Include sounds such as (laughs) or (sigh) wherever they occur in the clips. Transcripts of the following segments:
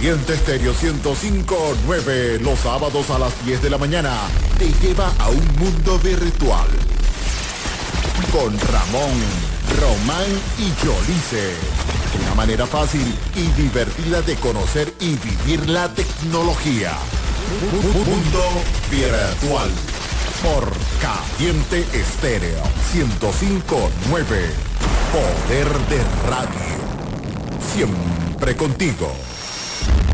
Caliente Estéreo 105.9 los sábados a las 10 de la mañana te lleva a un mundo virtual. Con Ramón, Román y Yolice. Una manera fácil y divertida de conocer y vivir la tecnología. Mundo virtual. Por Caliente Estéreo 105.9. Poder de radio. Siempre contigo.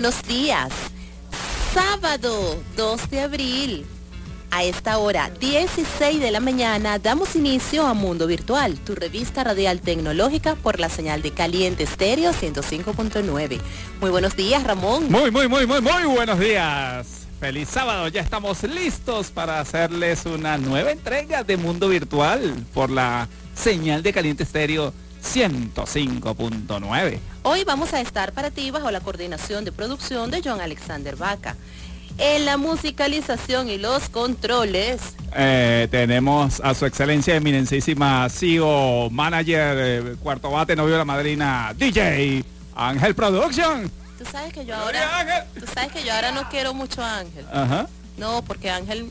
Buenos días. Sábado 2 de abril. A esta hora, 16 de la mañana, damos inicio a Mundo Virtual, tu revista radial tecnológica por la señal de Caliente Estéreo 105.9. Muy buenos días, Ramón. Muy, muy, muy, muy, muy buenos días. Feliz sábado, ya estamos listos para hacerles una nueva entrega de Mundo Virtual por la señal de Caliente Estéreo 105.9. Hoy vamos a estar para ti bajo la coordinación de producción de John Alexander Vaca. En la musicalización y los controles. Eh, tenemos a su excelencia eminencísima CEO, manager, eh, cuarto bate, novio de la madrina, DJ, Ángel Production. Tú sabes que yo ahora, tú sabes que yo ahora no quiero mucho a Ángel. Ajá. No, porque Ángel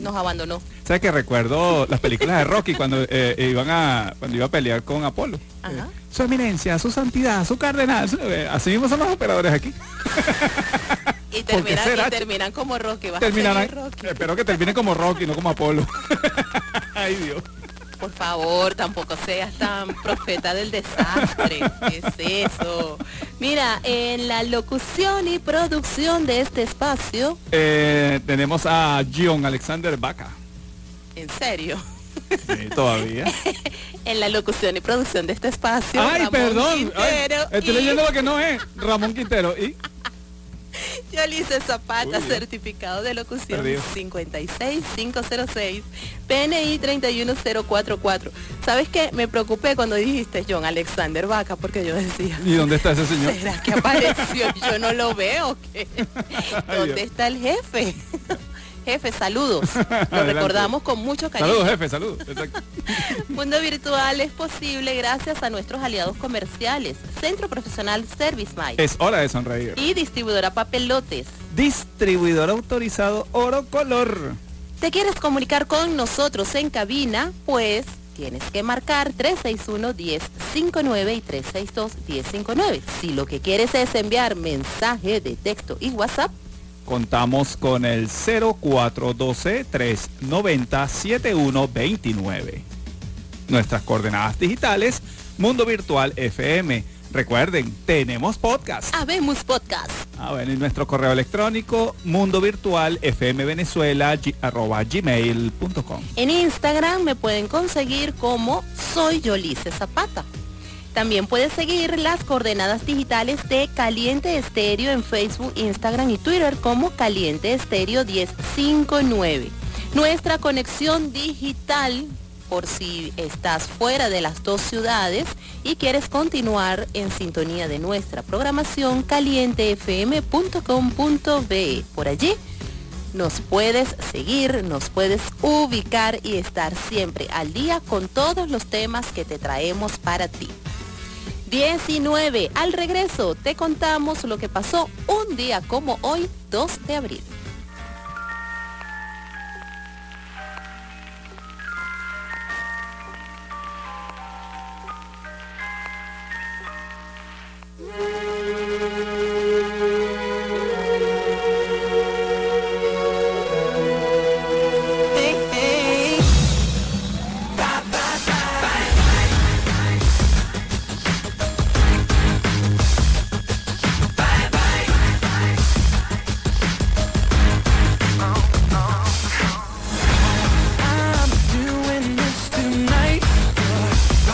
nos abandonó. ¿Sabes que recuerdo las películas de Rocky cuando eh, iban a cuando iba a pelear con Apolo? Ajá. su eminencia, su santidad, su cardenal. así mismo son los operadores aquí. (laughs) Y terminan, como Rocky. Espero que terminen como Rocky, no como Apolo. (laughs) Ay Dios. Por favor, tampoco seas tan profeta del desastre. ¿Qué es eso? Mira, en la locución y producción de este espacio... Eh, tenemos a John Alexander Vaca. ¿En serio? Sí, todavía. (laughs) en la locución y producción de este espacio. Ay, perdón. estoy leyendo lo que no es. Ramón Quintero. ¿Y? Yolice Zapata, certificado de locución 56506, PNI 31044. ¿Sabes qué? Me preocupé cuando dijiste John Alexander Vaca, porque yo decía... ¿Y dónde está ese señor? ¿Será que apareció? Yo no lo veo. (laughs) ¿Dónde está el jefe? Jefe, saludos. (laughs) Lo recordamos con mucho cariño. Saludos, jefe, saludos. (laughs) Mundo Virtual es posible gracias a nuestros aliados comerciales. Centro Profesional Service Mike. Es hora de sonreír. Y distribuidora Papelotes. Distribuidor autorizado Oro Color. ¿Te quieres comunicar con nosotros en cabina? Pues tienes que marcar 361-1059 y 362-1059. Si lo que quieres es enviar mensaje de texto y WhatsApp, contamos con el 0412-390-7129. Nuestras coordenadas digitales, Mundo Virtual FM. Recuerden, tenemos podcast. Habemos podcast. Ah, bueno, y nuestro correo electrónico, mundo virtual fm venezuela gmail.com. En Instagram me pueden conseguir como soy Yolice Zapata. También puedes seguir las coordenadas digitales de Caliente Estéreo en Facebook, Instagram y Twitter como Caliente Estéreo 1059. Nuestra conexión digital, por si estás fuera de las dos ciudades y quieres continuar en sintonía de nuestra programación, calientefm.com.be. Por allí nos puedes seguir, nos puedes ubicar y estar siempre al día con todos los temas que te traemos para ti. 19. Al regreso te contamos lo que pasó un día como hoy, 2 de abril.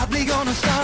probably gonna stop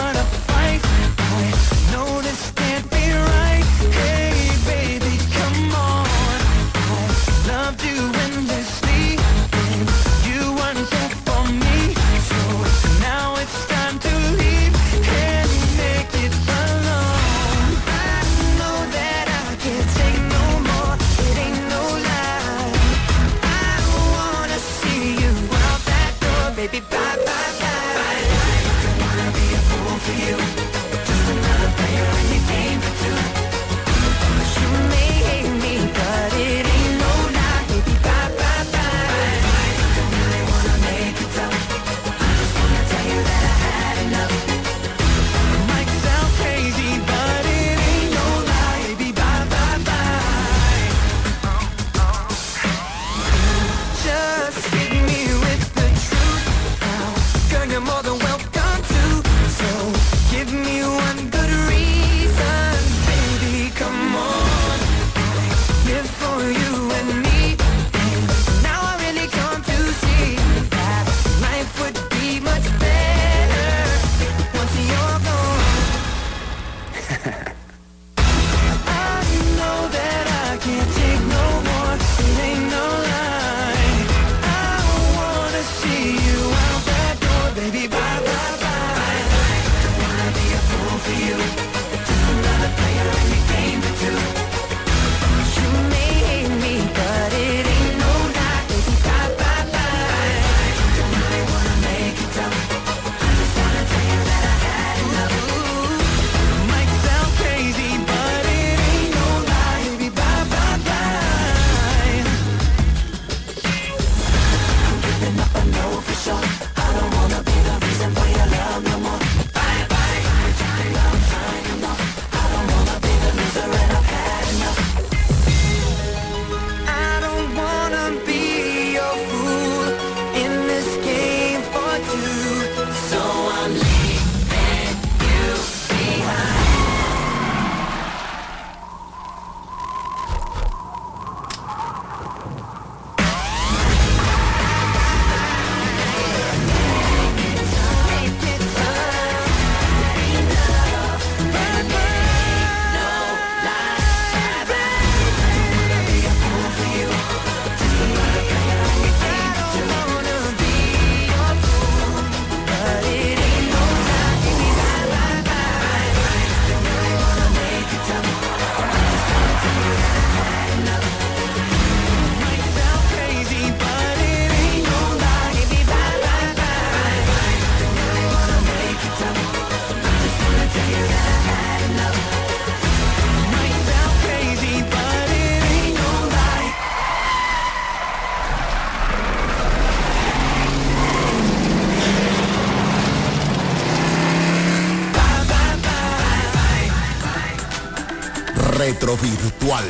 Virtual.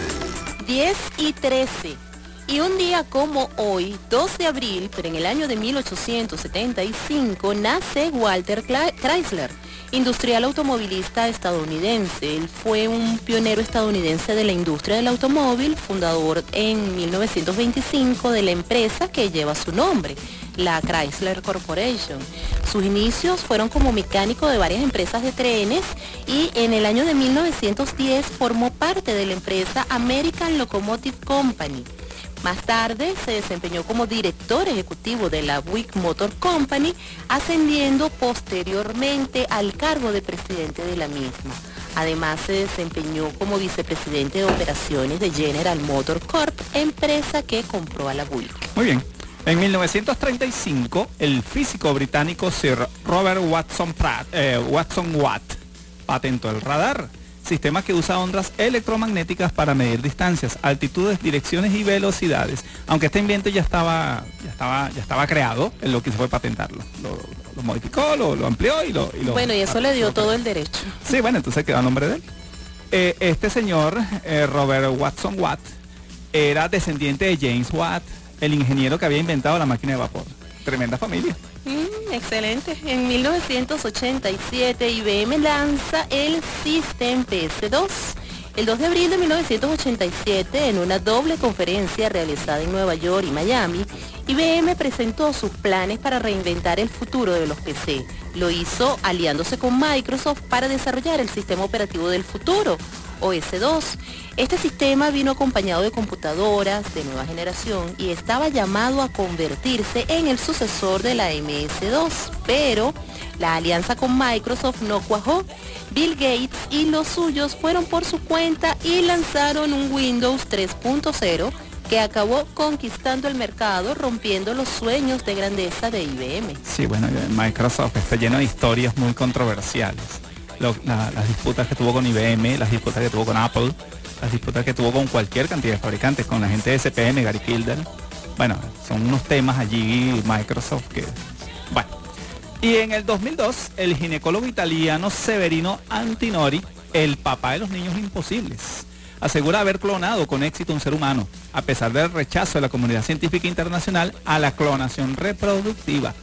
10 y 13. Y un día como hoy, 2 de abril, pero en el año de 1875, nace Walter Chrysler, industrial automovilista estadounidense. Él fue un pionero estadounidense de la industria del automóvil, fundador en 1925 de la empresa que lleva su nombre, la Chrysler Corporation. Sus inicios fueron como mecánico de varias empresas de trenes y en el año de 1910 formó parte de la empresa American Locomotive Company. Más tarde se desempeñó como director ejecutivo de la Buick Motor Company, ascendiendo posteriormente al cargo de presidente de la misma. Además se desempeñó como vicepresidente de operaciones de General Motor Corp, empresa que compró a la Buick. Muy bien. En 1935, el físico británico Sir Robert Watson, Pratt, eh, Watson Watt patentó el radar sistema que usa ondas electromagnéticas para medir distancias, altitudes, direcciones y velocidades. Aunque este invento ya estaba, ya estaba, ya estaba creado, en lo que se fue patentarlo. Lo, modificó, lo, amplió y lo, Bueno, y eso le dio todo el derecho. Sí, bueno, entonces quedó a nombre de él. Eh, este señor, eh, Robert Watson Watt, era descendiente de James Watt, el ingeniero que había inventado la máquina de vapor. Tremenda familia. Mm, excelente. En 1987 IBM lanza el System PS2. El 2 de abril de 1987, en una doble conferencia realizada en Nueva York y Miami, IBM presentó sus planes para reinventar el futuro de los PC. Lo hizo aliándose con Microsoft para desarrollar el sistema operativo del futuro, OS2. Este sistema vino acompañado de computadoras de nueva generación y estaba llamado a convertirse en el sucesor de la MS2, pero la alianza con Microsoft no cuajó. Bill Gates y los suyos fueron por su cuenta y lanzaron un Windows 3.0 que acabó conquistando el mercado, rompiendo los sueños de grandeza de IBM. Sí, bueno, Microsoft está lleno de historias muy controversiales las disputas que tuvo con IBM, las disputas que tuvo con Apple, las disputas que tuvo con cualquier cantidad de fabricantes, con la gente de SPM, Gary Kilder. Bueno, son unos temas allí Microsoft que... Bueno. Y en el 2002, el ginecólogo italiano Severino Antinori, el papá de los niños imposibles, asegura haber clonado con éxito un ser humano, a pesar del rechazo de la comunidad científica internacional a la clonación reproductiva.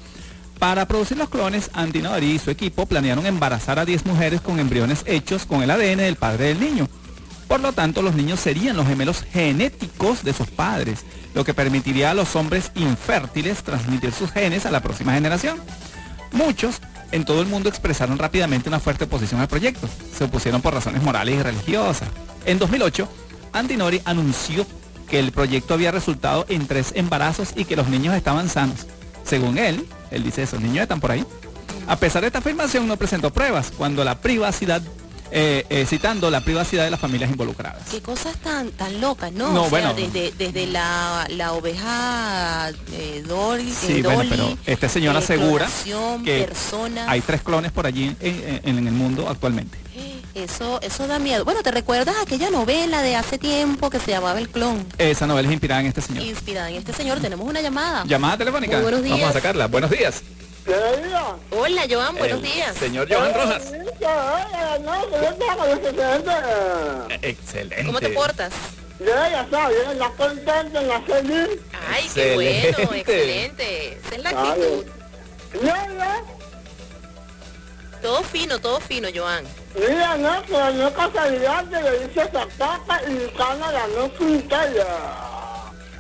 Para producir los clones, Antinori y su equipo planearon embarazar a 10 mujeres con embriones hechos con el ADN del padre del niño. Por lo tanto, los niños serían los gemelos genéticos de sus padres, lo que permitiría a los hombres infértiles transmitir sus genes a la próxima generación. Muchos en todo el mundo expresaron rápidamente una fuerte oposición al proyecto. Se opusieron por razones morales y religiosas. En 2008, Antinori anunció que el proyecto había resultado en tres embarazos y que los niños estaban sanos. Según él, él dice eso, niños están por ahí. A pesar de esta afirmación no presentó pruebas cuando la privacidad eh, eh, citando la privacidad de las familias involucradas. Qué cosas tan tan locas, ¿no? no bueno, desde, desde la, la oveja eh, Dory, sí, bueno, pero este señor asegura que hay tres clones por allí en, en, el mundo actualmente. Eso, eso da miedo. Bueno, ¿te recuerdas aquella novela de hace tiempo que se llamaba El Clon? Esa novela es inspirada en este señor. Inspirada en este señor. Tenemos una llamada. Llamada telefónica. buenos días. Vamos a sacarla. Buenos días. Hola, Joan, buenos días. Señor Joan Rojas. Excelente. ¿Cómo te portas? Ya, ya sabes, la contenta, la feliz. Ay, qué bueno, excelente. Esa es la actitud. Ya. Todo fino, todo fino, Joan. Mira, no, pero no casualidad que le dice esa tapa y gana la no Quintela.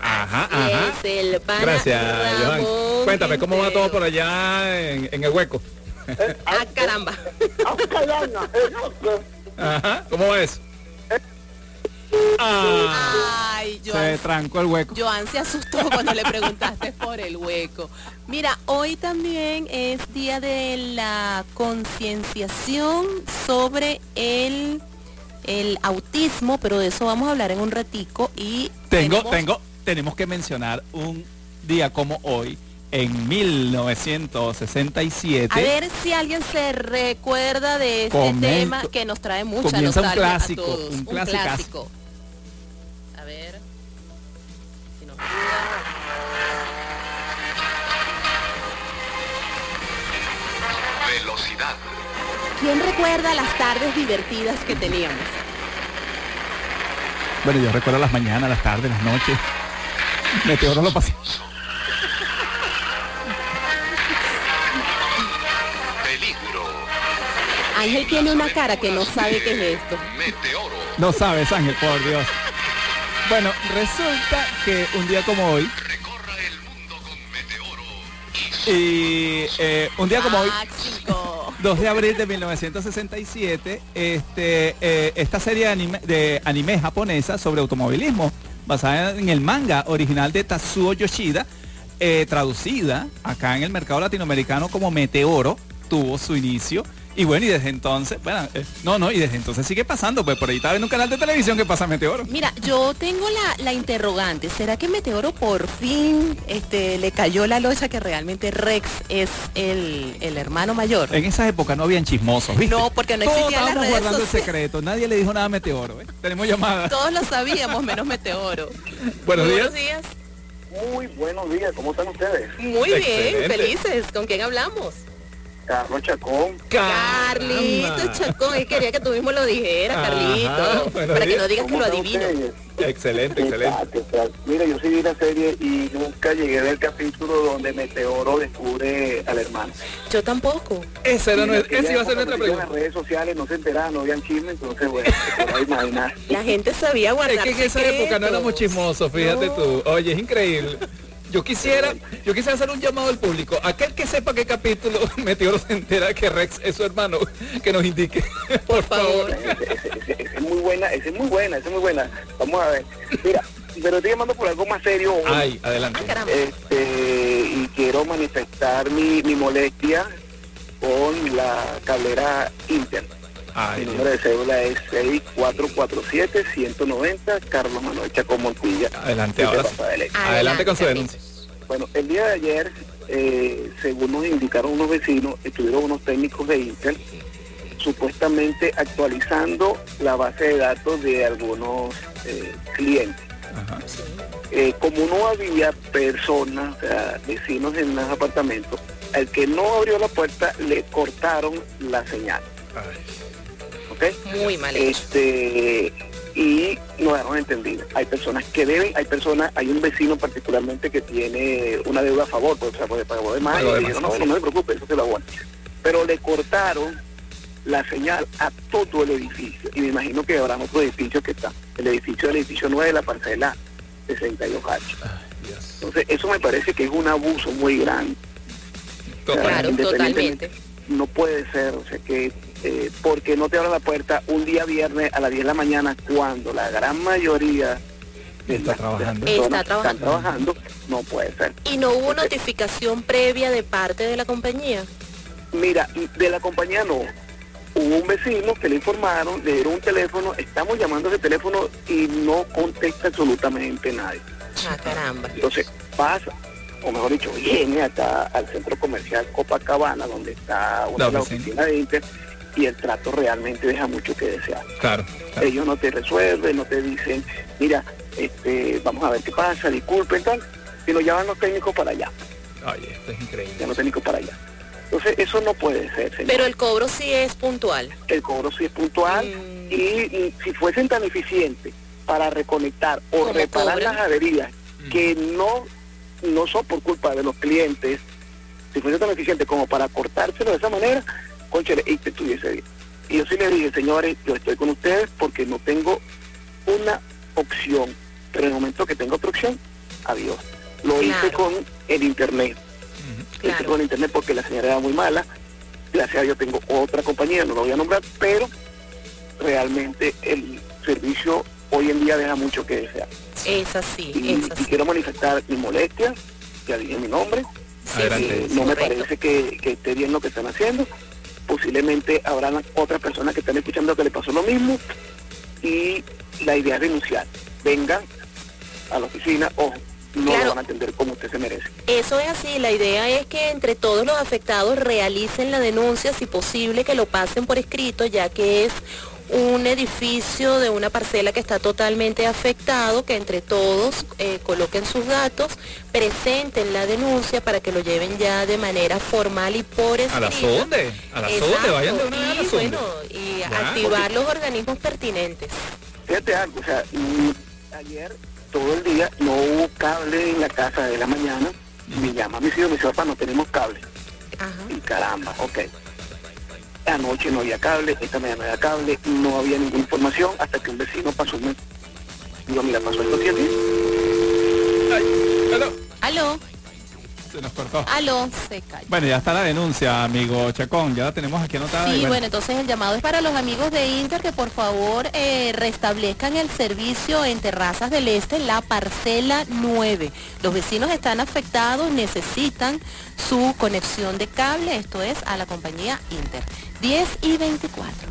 Ajá, ajá. Es el Gracias, Joan. Cuéntame, ¿cómo va todo por allá en, en el hueco? Eh, ah, caramba. Ah, caramba. (laughs) Ajá, ¿cómo es? Ah, Ay, se trancó el hueco. Joan se asustó (laughs) cuando le preguntaste por el hueco. Mira, hoy también es día de la concienciación sobre el, el autismo, pero de eso vamos a hablar en un ratico y tengo, tengo, tenemos que mencionar un día como hoy en 1967. A ver si alguien se recuerda de este tema que nos trae mucha nostalgia un clásico, a todos. Un, clásico. ¿Quién recuerda las tardes divertidas que teníamos? Bueno, yo recuerdo las mañanas, las tardes, las noches. Meteoro lo pasé. Peligro. Ángel tiene una cara que no sabe qué es esto. Meteoro. No sabes, Ángel, por Dios. Bueno, resulta que un día como hoy, Recorra el mundo con Meteoro. y eh, un día como hoy, Máxico. 2 (laughs) de abril de 1967, este, eh, esta serie de anime, de anime japonesa sobre automovilismo, basada en el manga original de Tatsuo Yoshida, eh, traducida acá en el mercado latinoamericano como Meteoro, tuvo su inicio. Y bueno, y desde entonces, bueno, eh, no, no, y desde entonces sigue pasando, pues por ahí está en un canal de televisión que pasa Meteoro. Mira, yo tengo la, la interrogante. ¿Será que Meteoro por fin este, le cayó la locha que realmente Rex es el, el hermano mayor? En esa época no habían chismosos, ¿viste? No, porque no Todos existían las estábamos redes guardando el secreto, nadie le dijo nada a Meteoro. ¿eh? Tenemos llamada. Todos lo sabíamos, menos Meteoro. (laughs) Buenos días. Buenos días. Muy buenos días, ¿cómo están ustedes? Muy Excelente. bien, felices. ¿Con quién hablamos? Carlos Chacón. Carlito Chacón. Y quería que tú mismo lo dijeras, Carlito. Para que no digas que ¿Cómo lo adivino. ustedes? Excelente, Exacto, exacto. Mira, yo sí vi la serie y nunca llegué del capítulo donde Meteoro descubre al hermano. Yo tampoco. Esa, era nuestra- esa iba a ser nuestra compartir En pregunta. las redes sociales no se enteraban, no habían chisme, entonces bueno, imaginar. La gente sabía guardar Es que en esa época no éramos chismosos, fíjate No. tú. Oye, es increíble. Yo quisiera, yo quisiera hacer un llamado al público. Aquel que sepa qué capítulo (laughs) Meteoro se entera que Rex es su hermano, que nos indique. (laughs) Por favor. Es muy buena, esa es muy buena, esa es muy buena. Vamos a ver. Mira, pero estoy llamando por algo más serio. hoy. Ay, adelante. Ah, este y quiero manifestar mi, mi molestia con la cablera Inter. Ay, Mi número de cédula es 6447-190, Carlos Manuel Chacón Montilla. Adelante, de ahora Leche. Adelante con su denuncia. Bueno, el día de ayer, eh, según nos indicaron unos vecinos, estuvieron unos técnicos de Intel supuestamente actualizando la base de datos de algunos eh, clientes. Ajá. Eh, como no había personas, o sea, vecinos en los apartamentos, al que no abrió la puerta le cortaron la señal. Ay, ¿ok? Muy mal hecho. Este, y no dejaron entendido. Hay personas que deben, hay personas, hay un vecino particularmente que tiene una deuda a favor, pues, o sea, pues pagó de más, y dijeron, más, no, sí. no se preocupe, eso se lo aguanta. Pero le cortaron la señal a todo el edificio, y me imagino que habrán otros edificios que están, el edificio del edificio 9 de la parcela 62H. ay, Dios. Entonces, eso me parece que es un abuso muy grande. Total. Claro, independientemente, totalmente. No puede ser, o sea que eh, porque no te abran la puerta un día viernes a las 10 de la mañana cuando la gran mayoría de Está las trabajando. Está están trabajando. trabajando, no puede ser. ¿Y no hubo notificación previa de parte de la compañía? Mira, de la compañía no. Hubo un vecino que le informaron, le dieron un teléfono, estamos llamando ese teléfono y no contesta absolutamente nadie. Ah, caramba. Entonces pasa, o mejor dicho, viene acá al centro comercial Copacabana, donde está una de La las oficinas de Inter, y el trato realmente deja mucho que desear. Claro. claro. Ellos no te resuelven, no te dicen, mira, este, vamos a ver qué pasa, disculpen, tal, sino llevan los técnicos para allá, Oye, esto es increíble. ya los técnicos para allá. Entonces, eso no puede ser, señor. Pero el cobro sí es puntual. el cobro sí es puntual Mm. y, y si fuesen tan eficientes para reconectar o reparar cobran. las averías Mm. que no no son por culpa de los clientes, si fuese tan eficiente como para cortárselo de esa manera, conchale, y te estuviese bien. Y yo sí les dije, señores, yo estoy con ustedes porque no tengo una opción, pero en el momento que tengo otra opción, adiós. Lo hice con el internet. Lo hice con el internet porque la señal era muy mala. Gracias a Dios tengo otra compañía, no lo voy a nombrar, pero realmente el servicio hoy en día deja mucho que desear. Es así, Y, es y así. quiero manifestar mi molestia, ya dije mi nombre, Sí, Adelante. sí, eh, no me parece que, que esté bien lo que están haciendo. Posiblemente habrán otras personas que están escuchando que le pasó lo mismo y la idea es denunciar. Vengan a la oficina o no Claro. lo van a atender como usted se merece. Eso es así, la idea es que entre todos los afectados realicen la denuncia, si posible que lo pasen por escrito, ya que es un edificio de una parcela que está totalmente afectado, que entre todos eh, coloquen sus datos, presenten la denuncia para que lo lleven ya de manera formal y por escrito. A la sonde, a la sonde, Exacto, vayan de una vez a la y sonde. bueno, y Ya. activar los organismos pertinentes. fíjate algo, o sea, ayer todo el día no hubo cable en la casa de la mañana. Me llama mi hijo, me dice, papá, no tenemos cable. Ajá. Y caramba, ok. Anoche no había cable, esta mañana no había cable, no había ninguna información hasta que un vecino pasó un Digo, mira, pasó esto siete. Aló, Se nos cortó. aló, se cayó. Bueno, ya está la denuncia, amigo Chacón. Ya la tenemos aquí anotada. Sí, bueno, bueno, entonces el llamado es para los amigos de Inter que por favor eh, restablezcan el servicio en Terrazas del Este, la parcela 9. Los vecinos están afectados, necesitan su conexión de cable, esto es a la compañía Inter. 10 y 24.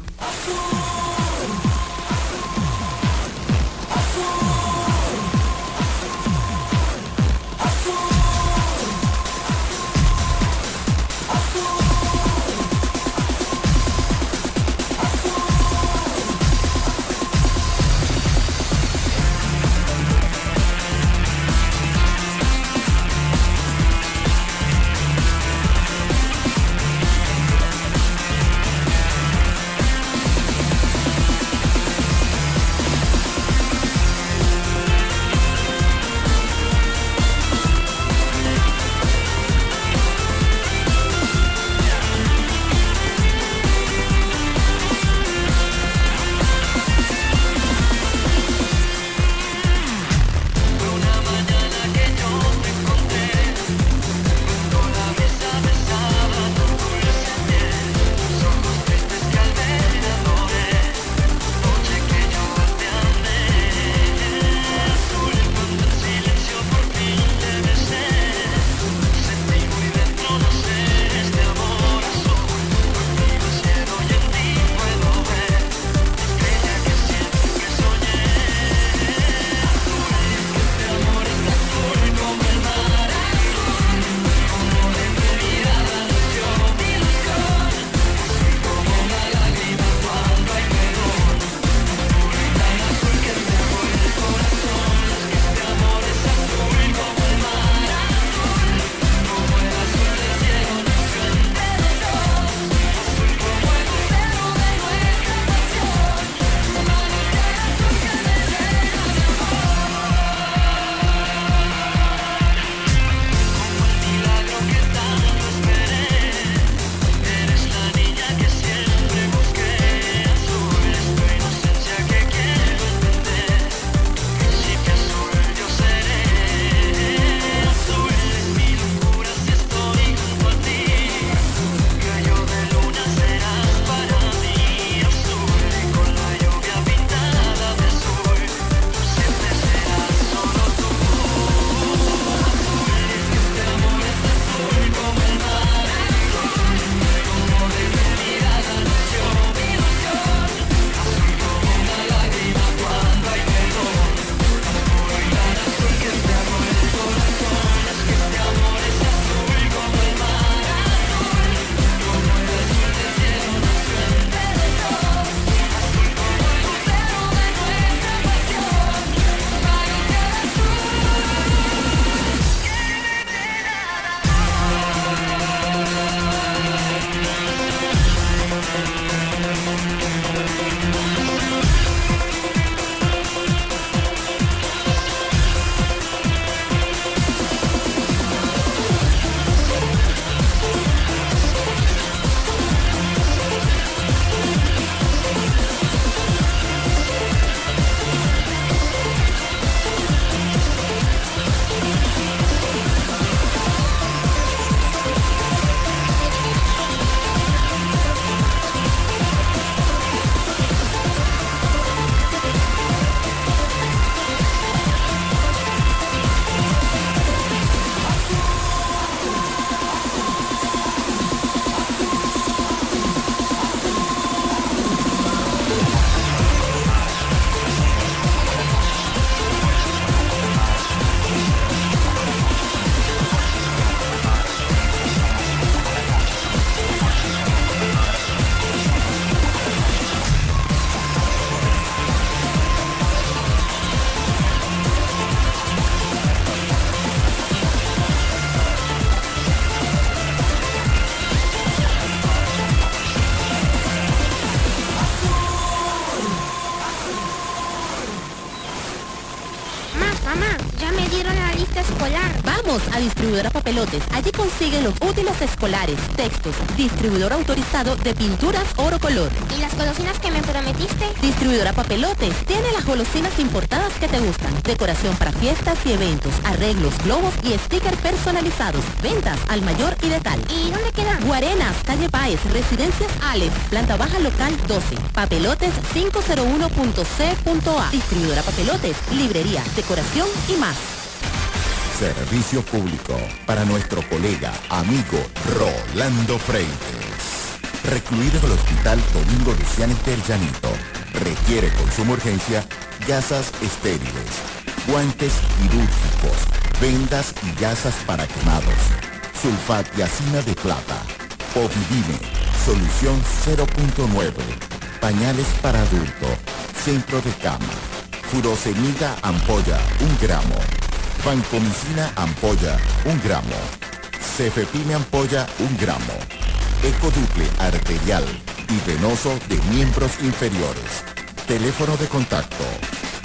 Papelotes. Allí consiguen los útiles escolares, textos, distribuidor autorizado de pinturas oro color. ¿Y las golosinas que me prometiste? Distribuidora Papelotes tiene las golosinas importadas que te gustan. Decoración para fiestas y eventos, arreglos, globos y stickers personalizados. Ventas al mayor y de tal. ¿Y dónde queda? Guarenas, calle Páez, Residencias Alex, planta baja local 12. Papelotes 501.c.a. Distribuidora Papelotes, librería, decoración y más. Servicio público. Para nuestro colega, amigo Rolando Freites. Recluido en el Hospital Domingo Lucianes del Llanito. Requiere con suma urgencia gasas estériles, guantes quirúrgicos, vendas y gasas para quemados, sulfatiacina de plata, Povidine, solución 0.9, pañales para adulto, centro de cama, furosemida ampolla 1 gramo, vancomicina ampolla 1 gramo, cefepime ampolla 1 gramo, ecoduple arterial y venoso de miembros inferiores. Teléfono de contacto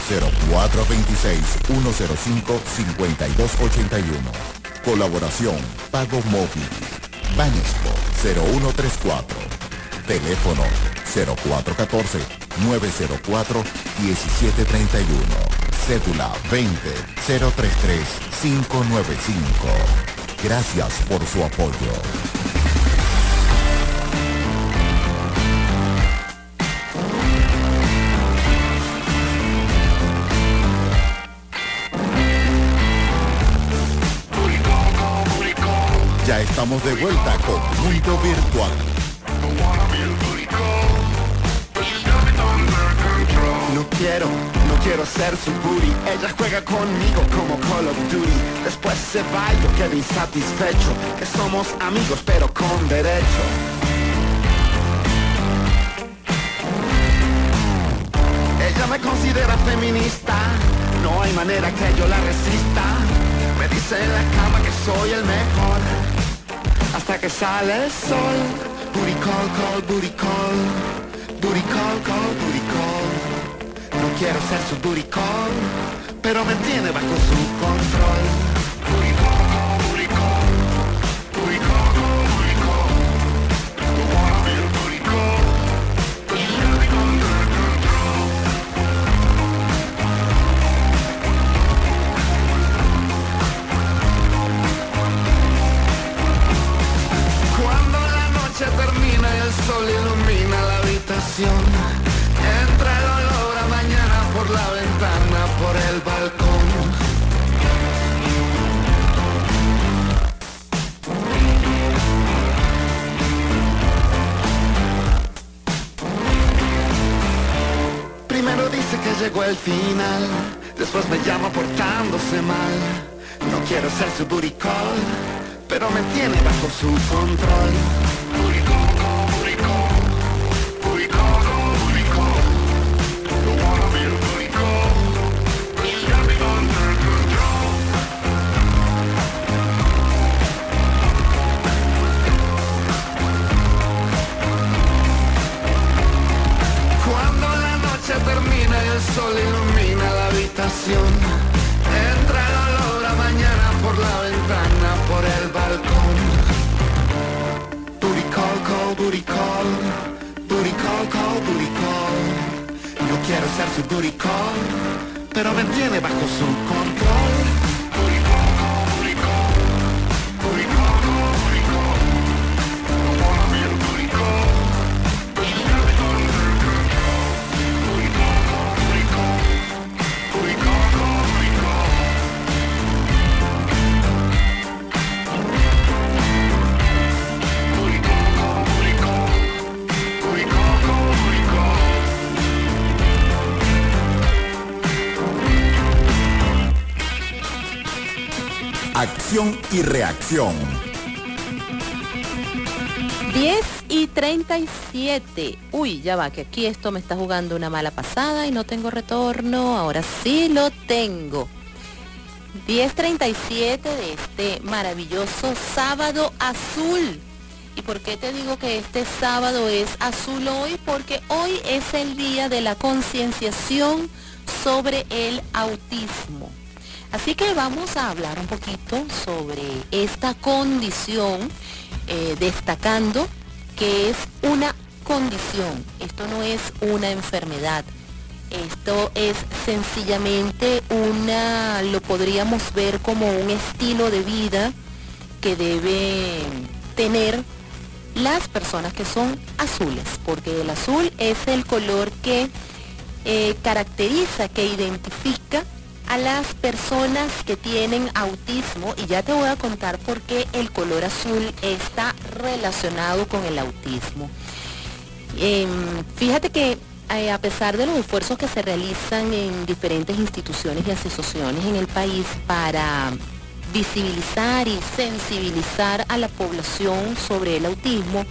0426-105-5281. Colaboración Pago Móvil. Banesco 0134. Teléfono 0414-904-1731. Cédula 20-033-595. Gracias por su apoyo. Ya estamos de vuelta con Mundo Virtual. Quiero, no quiero ser su booty. Ella juega conmigo como Call of Duty. Después se va y yo quedo insatisfecho. Que somos amigos pero con derecho. Ella me considera feminista. No hay manera que yo la resista. Me dice en la cama que soy el mejor. Hasta que sale el sol. Booty call, call, booty call. Booty call, call, booty call No quiero ser su booty call Pero me tiene bajo su control el final. Después me llama portándose mal. No quiero ser su call Pero me tiene bajo su control habitación Entra el olor mañana por la ventana, por el balcón. Booty call, call, booty call Booty call, call, call No quiero ser su booty call Pero me tiene bajo su control Y reacción. 10 y 37. Uy, ya va, que aquí esto me está jugando una mala pasada y no tengo retorno. Ahora sí lo tengo. 10.37 de este maravilloso sábado azul. ¿Y por qué te digo que este sábado es azul hoy? Porque hoy es el día de la concienciación sobre el autismo. Así que vamos a hablar un poquito sobre esta condición, eh, destacando que es una condición, esto no es una enfermedad. Esto es sencillamente una, lo podríamos ver como un estilo de vida que debe tener las personas que son azules, porque el azul es el color que eh, caracteriza, que identifica a las personas que tienen autismo y ya te voy a contar por qué el color azul está relacionado con el autismo. Em, fíjate que eh, a pesar de los esfuerzos que se realizan en diferentes instituciones y asociaciones en el país para visibilizar y sensibilizar a la población sobre el autismo,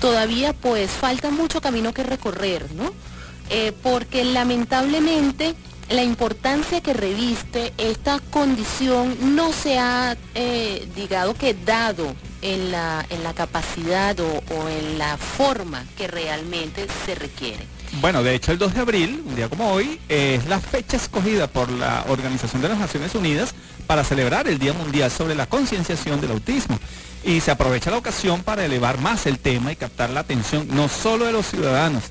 todavía pues falta mucho camino que recorrer, ¿no? Eh, porque lamentablemente la importancia que reviste esta condición no se ha, eh, digamos que dado en la, en la capacidad o, o en la forma que realmente se requiere. Bueno, de hecho el 2 de abril, un día como hoy, es la fecha escogida por la Organización de las Naciones Unidas para celebrar el Día Mundial sobre la concienciación del autismo. Y se aprovecha la ocasión para elevar más el tema y captar la atención no solo de los ciudadanos,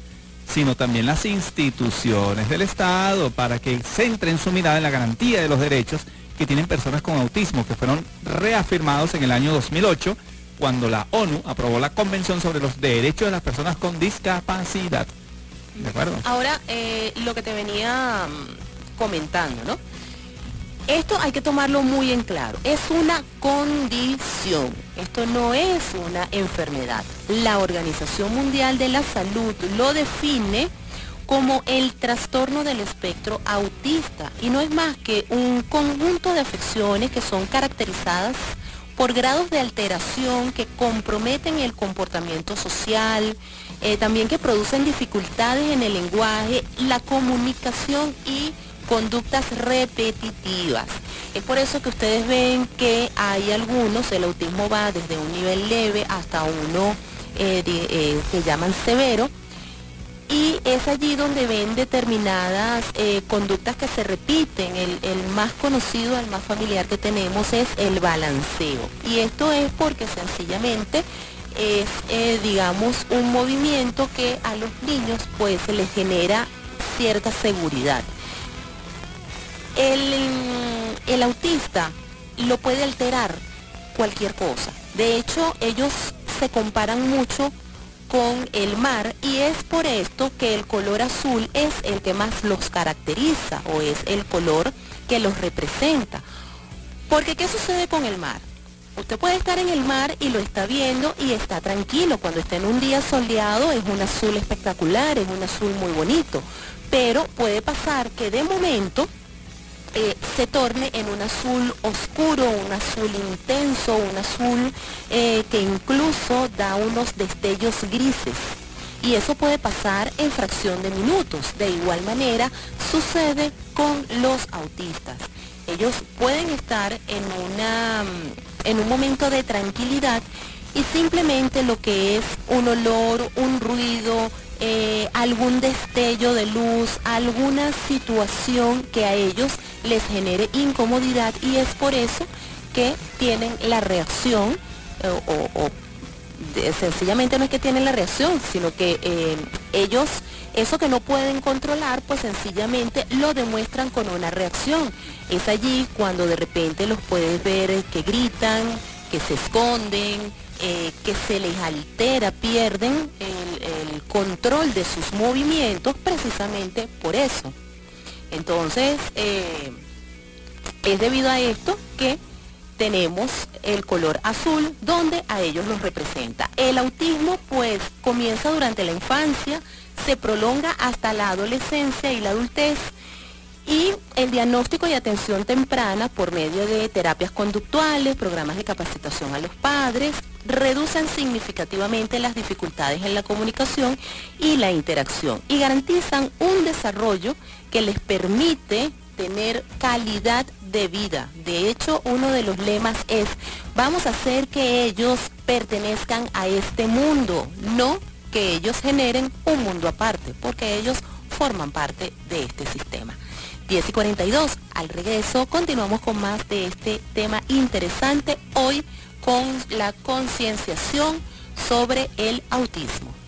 sino también las instituciones del Estado para que centren su mirada en la garantía de los derechos que tienen personas con autismo, que fueron reafirmados en el año 2008 cuando la ONU aprobó la Convención sobre los Derechos de las Personas con Discapacidad. ¿De acuerdo? Ahora, eh, lo que te venía mm, comentando, ¿no? Esto hay que tomarlo muy en claro. Es una condición. Esto no es una enfermedad. La Organización Mundial de la Salud lo define como el trastorno del espectro autista y no es más que un conjunto de afecciones que son caracterizadas por grados de alteración que comprometen el comportamiento social, eh, también que producen dificultades en el lenguaje, la comunicación y conductas repetitivas. Es por eso que ustedes ven que hay algunos, el autismo va desde un nivel leve hasta uno eh, eh, que llaman severo, y es allí donde ven determinadas eh, conductas que se repiten. El, más conocido, el más familiar que tenemos es el balanceo. Y esto es porque sencillamente es, digamos, un movimiento que a los niños pues les genera cierta seguridad. El, mm, el autista lo puede alterar cualquier cosa. De hecho, ellos se comparan mucho con el mar y es por esto que el color azul es el que más los caracteriza o es el color que los representa. Porque ¿qué sucede con el mar? Usted puede estar en el mar y lo está viendo y está tranquilo. Cuando está en un día soleado es un azul espectacular, es un azul muy bonito. Pero puede pasar que de momento eh, se torne en un azul oscuro, un azul intenso, un azul eh, que incluso da unos destellos grises. Y eso puede pasar en fracción de minutos. De igual manera sucede con los autistas. Ellos pueden estar en, una, mm, en un momento de tranquilidad y simplemente lo que es un olor, un ruido, eh, algún destello de luz, alguna situación que a ellos les genere incomodidad y es por eso que tienen la reacción eh, o, sencillamente no es que tienen la reacción, sino que eh, ellos eso que no pueden controlar, pues sencillamente lo demuestran con una reacción. Es allí cuando de repente los puedes ver que gritan, que se esconden, eh, que se les altera, pierden el, control de sus movimientos precisamente por eso. Entonces, eh, es debido a esto que tenemos el color azul donde a ellos los representa. El autismo pues comienza durante la infancia, se prolonga hasta la adolescencia y la adultez y el diagnóstico y atención temprana por medio de terapias conductuales, programas de capacitación a los padres, reducen significativamente las dificultades en la comunicación y la interacción y garantizan un desarrollo que les permite tener calidad de vida. De hecho, uno de los lemas es, vamos a hacer que ellos pertenezcan a este mundo, no que ellos generen un mundo aparte, porque ellos forman parte de este sistema. 10 y 42. Al regreso continuamos con más de este tema interesante hoy con la concienciación sobre el autismo.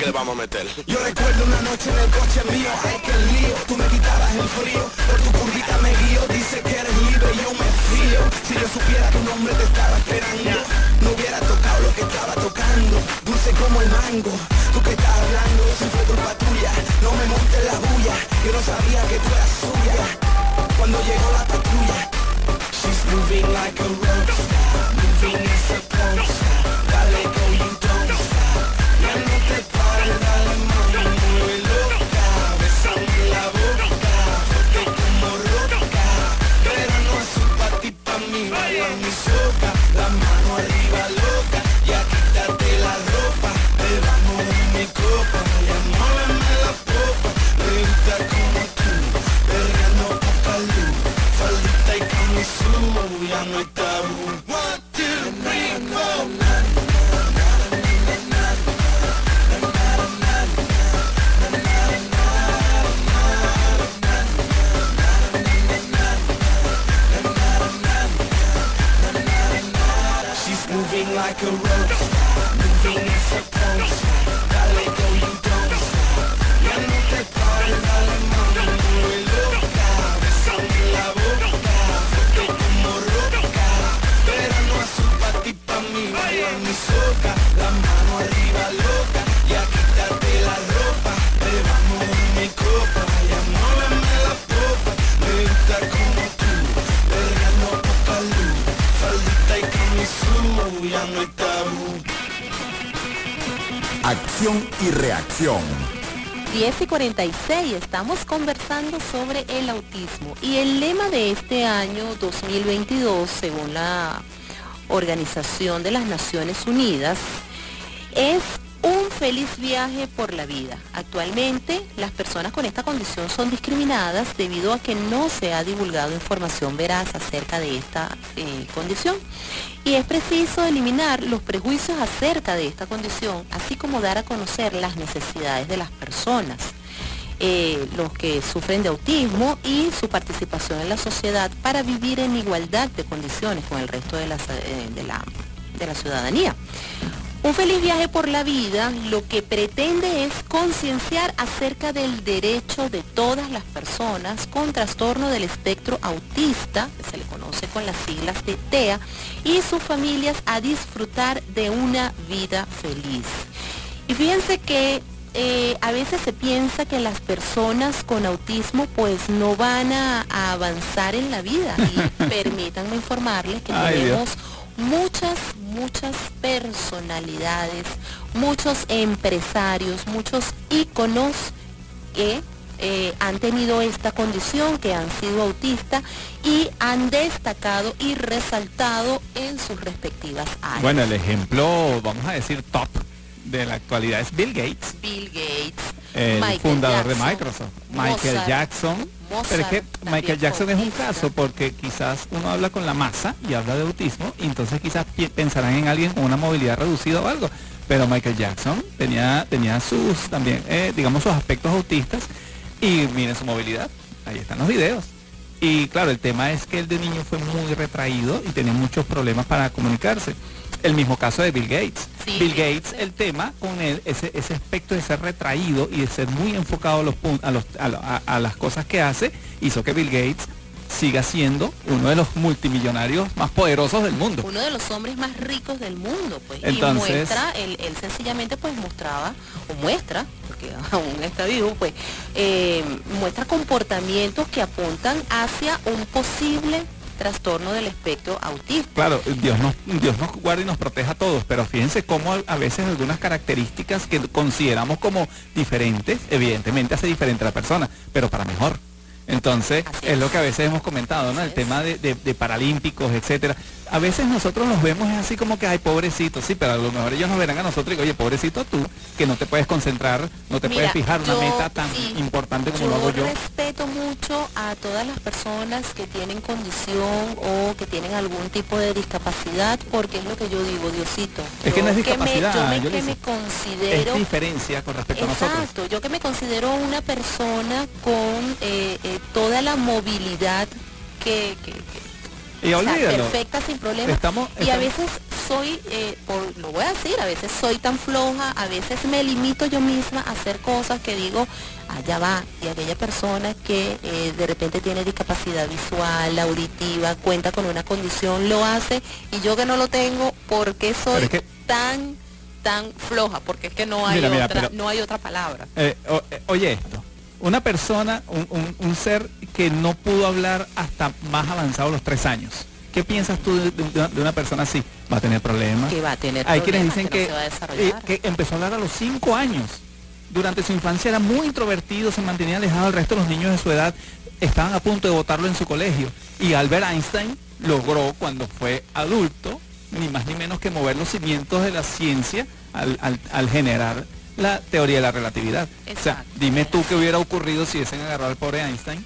Que le vamos a meter. Yo recuerdo una noche en el coche mío, ay que lío, tú me quitabas el frío, por tu curvita me guío, dice que eres libre y yo me fío. Si yo supiera que un hombre te estaba esperando, no hubiera tocado lo que estaba tocando, dulce como el mango, tú que estás hablando, si fue culpa tuya, no me montes la bulla, yo no sabía que tú eras suya, cuando llegó la patrulla. She's moving like a rockstar, moving as a Y reacción. 10 y 46 estamos conversando sobre el autismo y el lema de este año 2022 según la Organización de las Naciones Unidas es feliz viaje por la vida. Actualmente las personas con esta condición son discriminadas debido a que no se ha divulgado información veraz acerca de esta eh, condición y es preciso eliminar los prejuicios acerca de esta condición, así como dar a conocer las necesidades de las personas, eh, los que sufren de autismo y su participación en la sociedad para vivir en igualdad de condiciones con el resto de eh, la, de la ciudadanía. Un feliz viaje por la vida lo que pretende es concienciar acerca del derecho de todas las personas con trastorno del espectro autista, que se le conoce con las siglas de TEA, y sus familias a disfrutar de una vida feliz. Y fíjense que eh, a veces se piensa que las personas con autismo pues no van a, a avanzar en la vida y (laughs) permítanme informarles que Ay, Dios. tenemos muchas, muchas personalidades, muchos empresarios, muchos íconos que eh, han tenido esta condición, que han sido autistas y han destacado y resaltado en sus respectivas áreas. Bueno, el ejemplo, vamos a decir, top de la actualidad es Bill Gates, Bill Gates, el Michael fundador Jackson, de Microsoft, Michael Mozart, Jackson. Mozart Pero es que Michael Jackson es un caso porque quizás uno habla con la masa y habla de autismo y entonces quizás pensarán en alguien con una movilidad reducida o algo. Pero Michael Jackson tenía, tenía sus también, eh, digamos, sus aspectos autistas Y miren su movilidad, ahí están los videos. Y claro, el tema es que el de niño fue muy retraído y tenía muchos problemas para comunicarse. El mismo caso de Bill Gates. Sí. Bill Gates, el tema con él, ese, ese aspecto de ser retraído y de ser muy enfocado a, los, a, los- a lo- a- a las cosas que hace, hizo que Bill Gates siga siendo uno de los multimillonarios más poderosos del mundo. uno de los hombres más ricos del mundo, pues. Entonces- y muestra, él, él sencillamente pues mostraba, o muestra, porque (laughs) aún está vivo, pues, eh, muestra comportamientos que apuntan hacia un posible trastorno del espectro autista. Claro, Dios nos, Dios nos guarda y nos proteja a todos, pero fíjense cómo a- veces algunas características que consideramos como diferentes, evidentemente hace diferente a la persona, pero para mejor. Entonces, es es. lo que a veces hemos comentado, ¿no? Así El es. tema de, de- de paralímpicos, etcétera. A veces nosotros los vemos es así como que, ay, pobrecito, sí, pero a lo mejor ellos nos verán a nosotros y digo, oye, pobrecito tú, que no te puedes concentrar, no te Mira, puedes fijar una yo- meta tan sí, importante como lo hago yo. respeto mucho a todas las personas que tienen condición o que tienen algún tipo de discapacidad, porque es lo que yo digo, Diosito. Es que yo no es me- discapacidad, yo me, yo que me considero Es diferencia con respecto a nosotros. Exacto, yo que me considero una persona con eh, eh, toda la movilidad que, que- que- Y o sea, perfecta sin problema. Estamos- y a veces soy, eh, por, lo voy a decir, a veces soy tan floja, a veces me limito yo misma a hacer cosas que digo, allá va, y aquella persona que eh, de repente tiene discapacidad visual, auditiva, cuenta con una condición, lo hace, y yo que no lo tengo, ¿por qué soy Pero es que- tan, tan floja? Porque es que no hay, Mira, mira, otra, pero- no hay otra palabra. Eh, o- eh, oye esto, una persona, un, un- un ser que no pudo hablar hasta más avanzado los tres años. ¿Qué piensas tú de, de una, de una persona así? Va a tener problemas. Que va a tener Hay quienes dicen que eh, que empezó a hablar a los cinco años. Durante su infancia era muy introvertido, se mantenía alejado del resto de los niños de su edad. Estaban a punto de votarlo en su colegio. Y Albert Einstein logró, cuando fue adulto, ni más ni menos que mover los cimientos de la ciencia al, al- al generar la teoría de la relatividad. O sea, dime tú qué hubiera ocurrido si hubiesen agarrado al pobre Einstein.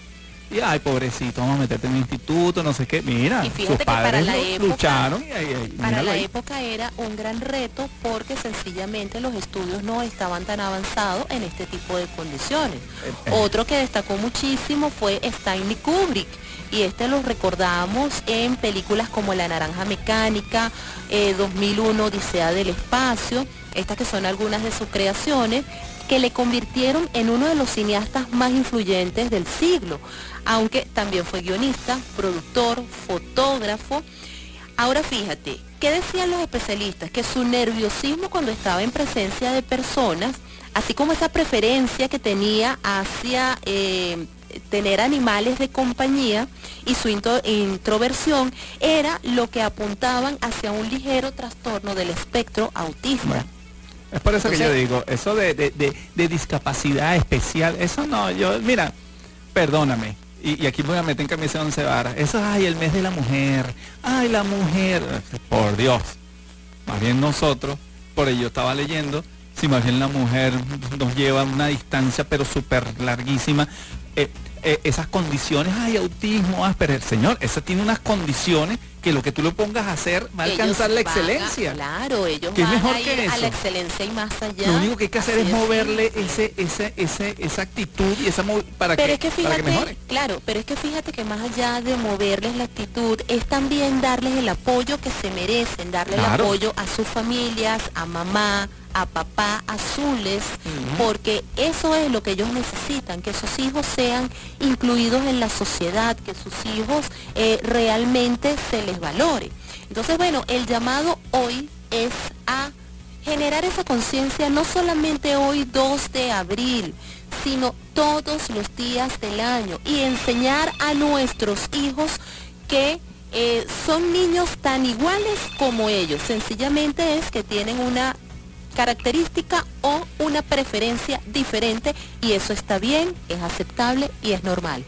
Y ay, pobrecito, vamos a meterte en un instituto, no sé qué. Mira, Y sus que para padres la época- lucharon y ahí, ahí, Para la ahí. época era un gran reto porque sencillamente los estudios no estaban tan avanzados en este tipo de condiciones. eh. Otro que destacó muchísimo fue Stanley Kubrick y este lo recordamos en películas como La Naranja Mecánica, eh, 2001 Odisea del Espacio, estas que son algunas de sus creaciones que le convirtieron en uno de los cineastas más influyentes del siglo, aunque también fue guionista, productor, fotógrafo. Ahora fíjate, ¿qué decían los especialistas? Que su nerviosismo cuando estaba en presencia de personas, así como esa preferencia que tenía hacia eh, tener animales de compañía y su introversión, era lo que apuntaban hacia un ligero trastorno del espectro autista. Es por eso que yo digo, eso de, de- de- de discapacidad especial, eso no, yo, mira, perdóname, y, y aquí me voy a meter en camisa de once varas, eso, ay, el mes de la mujer, ay, la mujer, por Dios, más bien nosotros, por ello estaba leyendo, si más bien la mujer nos lleva a una distancia pero súper larguísima, eh, eh, esas condiciones, ay, autismo, Asperger, señor, esa tiene unas condiciones que lo que tú lo pongas a hacer va a alcanzar la a- excelencia. claro, ellos ¿Qué es van mejor a ir que a la excelencia y más allá. Lo único que hay que hacer Así es moverle ese, ese, ese, esa actitud y esa para Pero que, es que para fíjate, que claro, pero es que fíjate que más allá de moverles la actitud, es también darles el apoyo que se merecen, darle Claro. el apoyo a sus familias, a mamá, a papá, azules, porque eso es lo que ellos necesitan, que sus hijos sean incluidos en la sociedad, que sus hijos eh, realmente se les valore. Entonces, bueno, el llamado hoy es a generar esa conciencia no solamente hoy 2 de abril, sino todos los días del año y enseñar a nuestros hijos que eh, son niños tan iguales como ellos. Sencillamente es que tienen una característica o una preferencia diferente y eso está bien, es aceptable y es normal.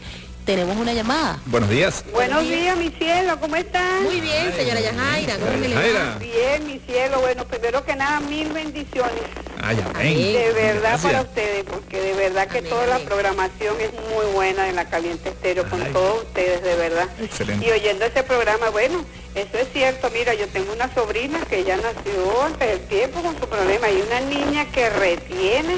Tenemos una llamada. Buenos días. Buenos días, mi cielo, ¿cómo están? Muy bien, señora Yajaira, ¿cómo me le va? Bien, mi cielo, bueno, primero que nada, mil bendiciones. Ay, amén. De verdad Gracias. para ustedes, porque de verdad que Amén, toda la programación es muy buena en la Caliente Estéreo, con todos ustedes, de verdad. Excelente. Y oyendo ese programa, bueno, eso es cierto, mira, yo tengo una sobrina que ya nació antes del tiempo con su problema, y una niña que retiene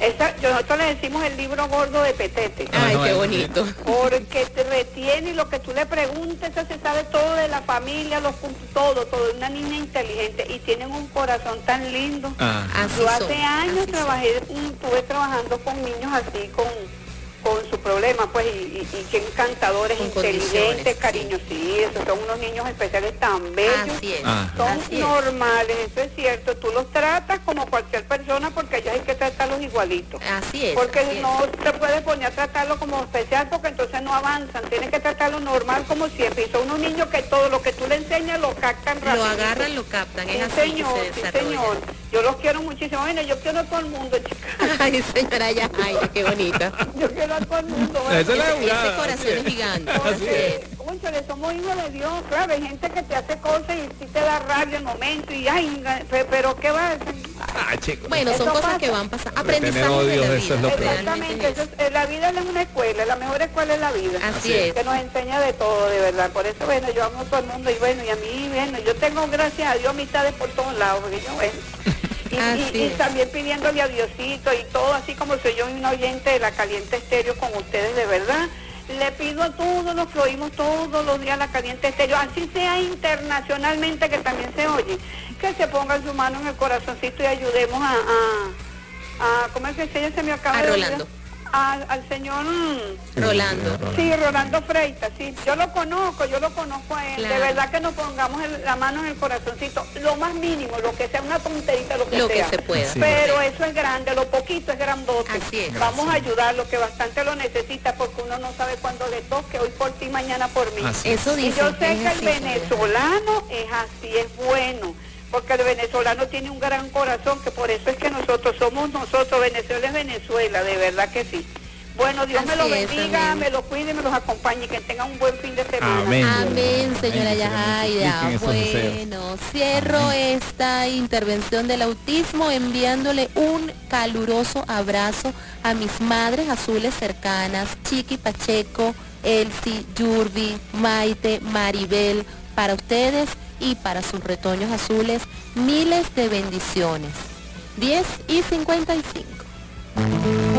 Esa, nosotros le decimos el libro gordo de Petete. Ay, no, qué es- bonito. Porque te retiene y lo que tú le preguntes, se sabe todo de la familia, los todo, todo. Una niña inteligente y tienen un corazón tan lindo. Ah, Yo hace años trabajé, mm, estuve trabajando con niños así, con, con su problema, pues, y, y, y qué encantadores, Con inteligentes, condiciones, sí. esos son unos niños especiales tan bellos. Así es. Son Así es. normales, eso es cierto. Tú los tratas como cualquier persona porque ellos hay que tratarlos igualitos. Así es. Porque así es. no te puedes poner a tratarlo como especial porque entonces no avanzan. Tienes que tratarlo normal como siempre. Y son unos niños que todo lo que tú le enseñas lo captan rápido. Lo agarran, lo captan, es Sí, así señor, que se sí, desarrolla. señor. Yo los quiero muchísimo. Bueno, yo quiero a todo el mundo, chicas. (laughs) Ay, señora Yajaira, qué bonita. Yo quiero a todo el mundo. Es la Ese, ese corazón así es es. gigante. Porque, es. cónchale, somos hijos de Dios, claro, hay gente que te hace cosas y sí te da rabia el momento y ay, pe- pero qué va a ah, chicos. Bueno, son Eso cosas pasa. que van pasando. Aprendizaje de odio, la eso es vida. realmente Exactamente, es eso es- eh, la vida es una escuela, la mejor escuela es la vida. Así es. Que nos enseña de todo, de verdad. Por eso, bueno, yo amo a todo el mundo y bueno, y a mí, bueno, yo tengo, gracias a Dios, amistades por todos lados, porque yo, bueno. Y, también pidiéndole a Diosito y todo, así como soy yo un oyente de la Caliente Estéreo con ustedes, de verdad. Le pido a todos los que oímos todos los días la Caliente Estéreo, así sea internacionalmente que también se oye, que se pongan su mano en el corazoncito y ayudemos a, a, a ¿cómo es que se? Se me acaba A de Rolando. A- al señor... Rolando. Sí, Rolando Freitas, sí. Yo lo conozco, yo lo conozco a él. Claro. De verdad que nos pongamos el- la mano en el corazoncito. Lo más mínimo, lo que sea una tonterita, lo que Lo que sea. se pueda. Sí. Pero eso es grande, lo poquito es grandote. Así es. Vamos a ayudarlo, que bastante lo necesita, porque uno no sabe cuándo le toque, hoy por ti, mañana por mí. Así Eso Y dice. yo sé que el venezolano es así, es bueno, porque el venezolano tiene un gran corazón, que por eso es que nosotros somos nosotros, Venezuela es Venezuela, de verdad que sí. Bueno, Dios me Así es, bendiga, me los cuide me los acompañe y que tengan un buen fin de semana. Amén. Amén, señora Amén, Yajaira. Bueno, cierro esta intervención del autismo enviándole un caluroso abrazo a mis madres azules cercanas, Chiqui Pacheco, Elsie, Yurbi, Maite, Maribel, para ustedes y para sus retoños azules, miles de bendiciones. 10 y 55.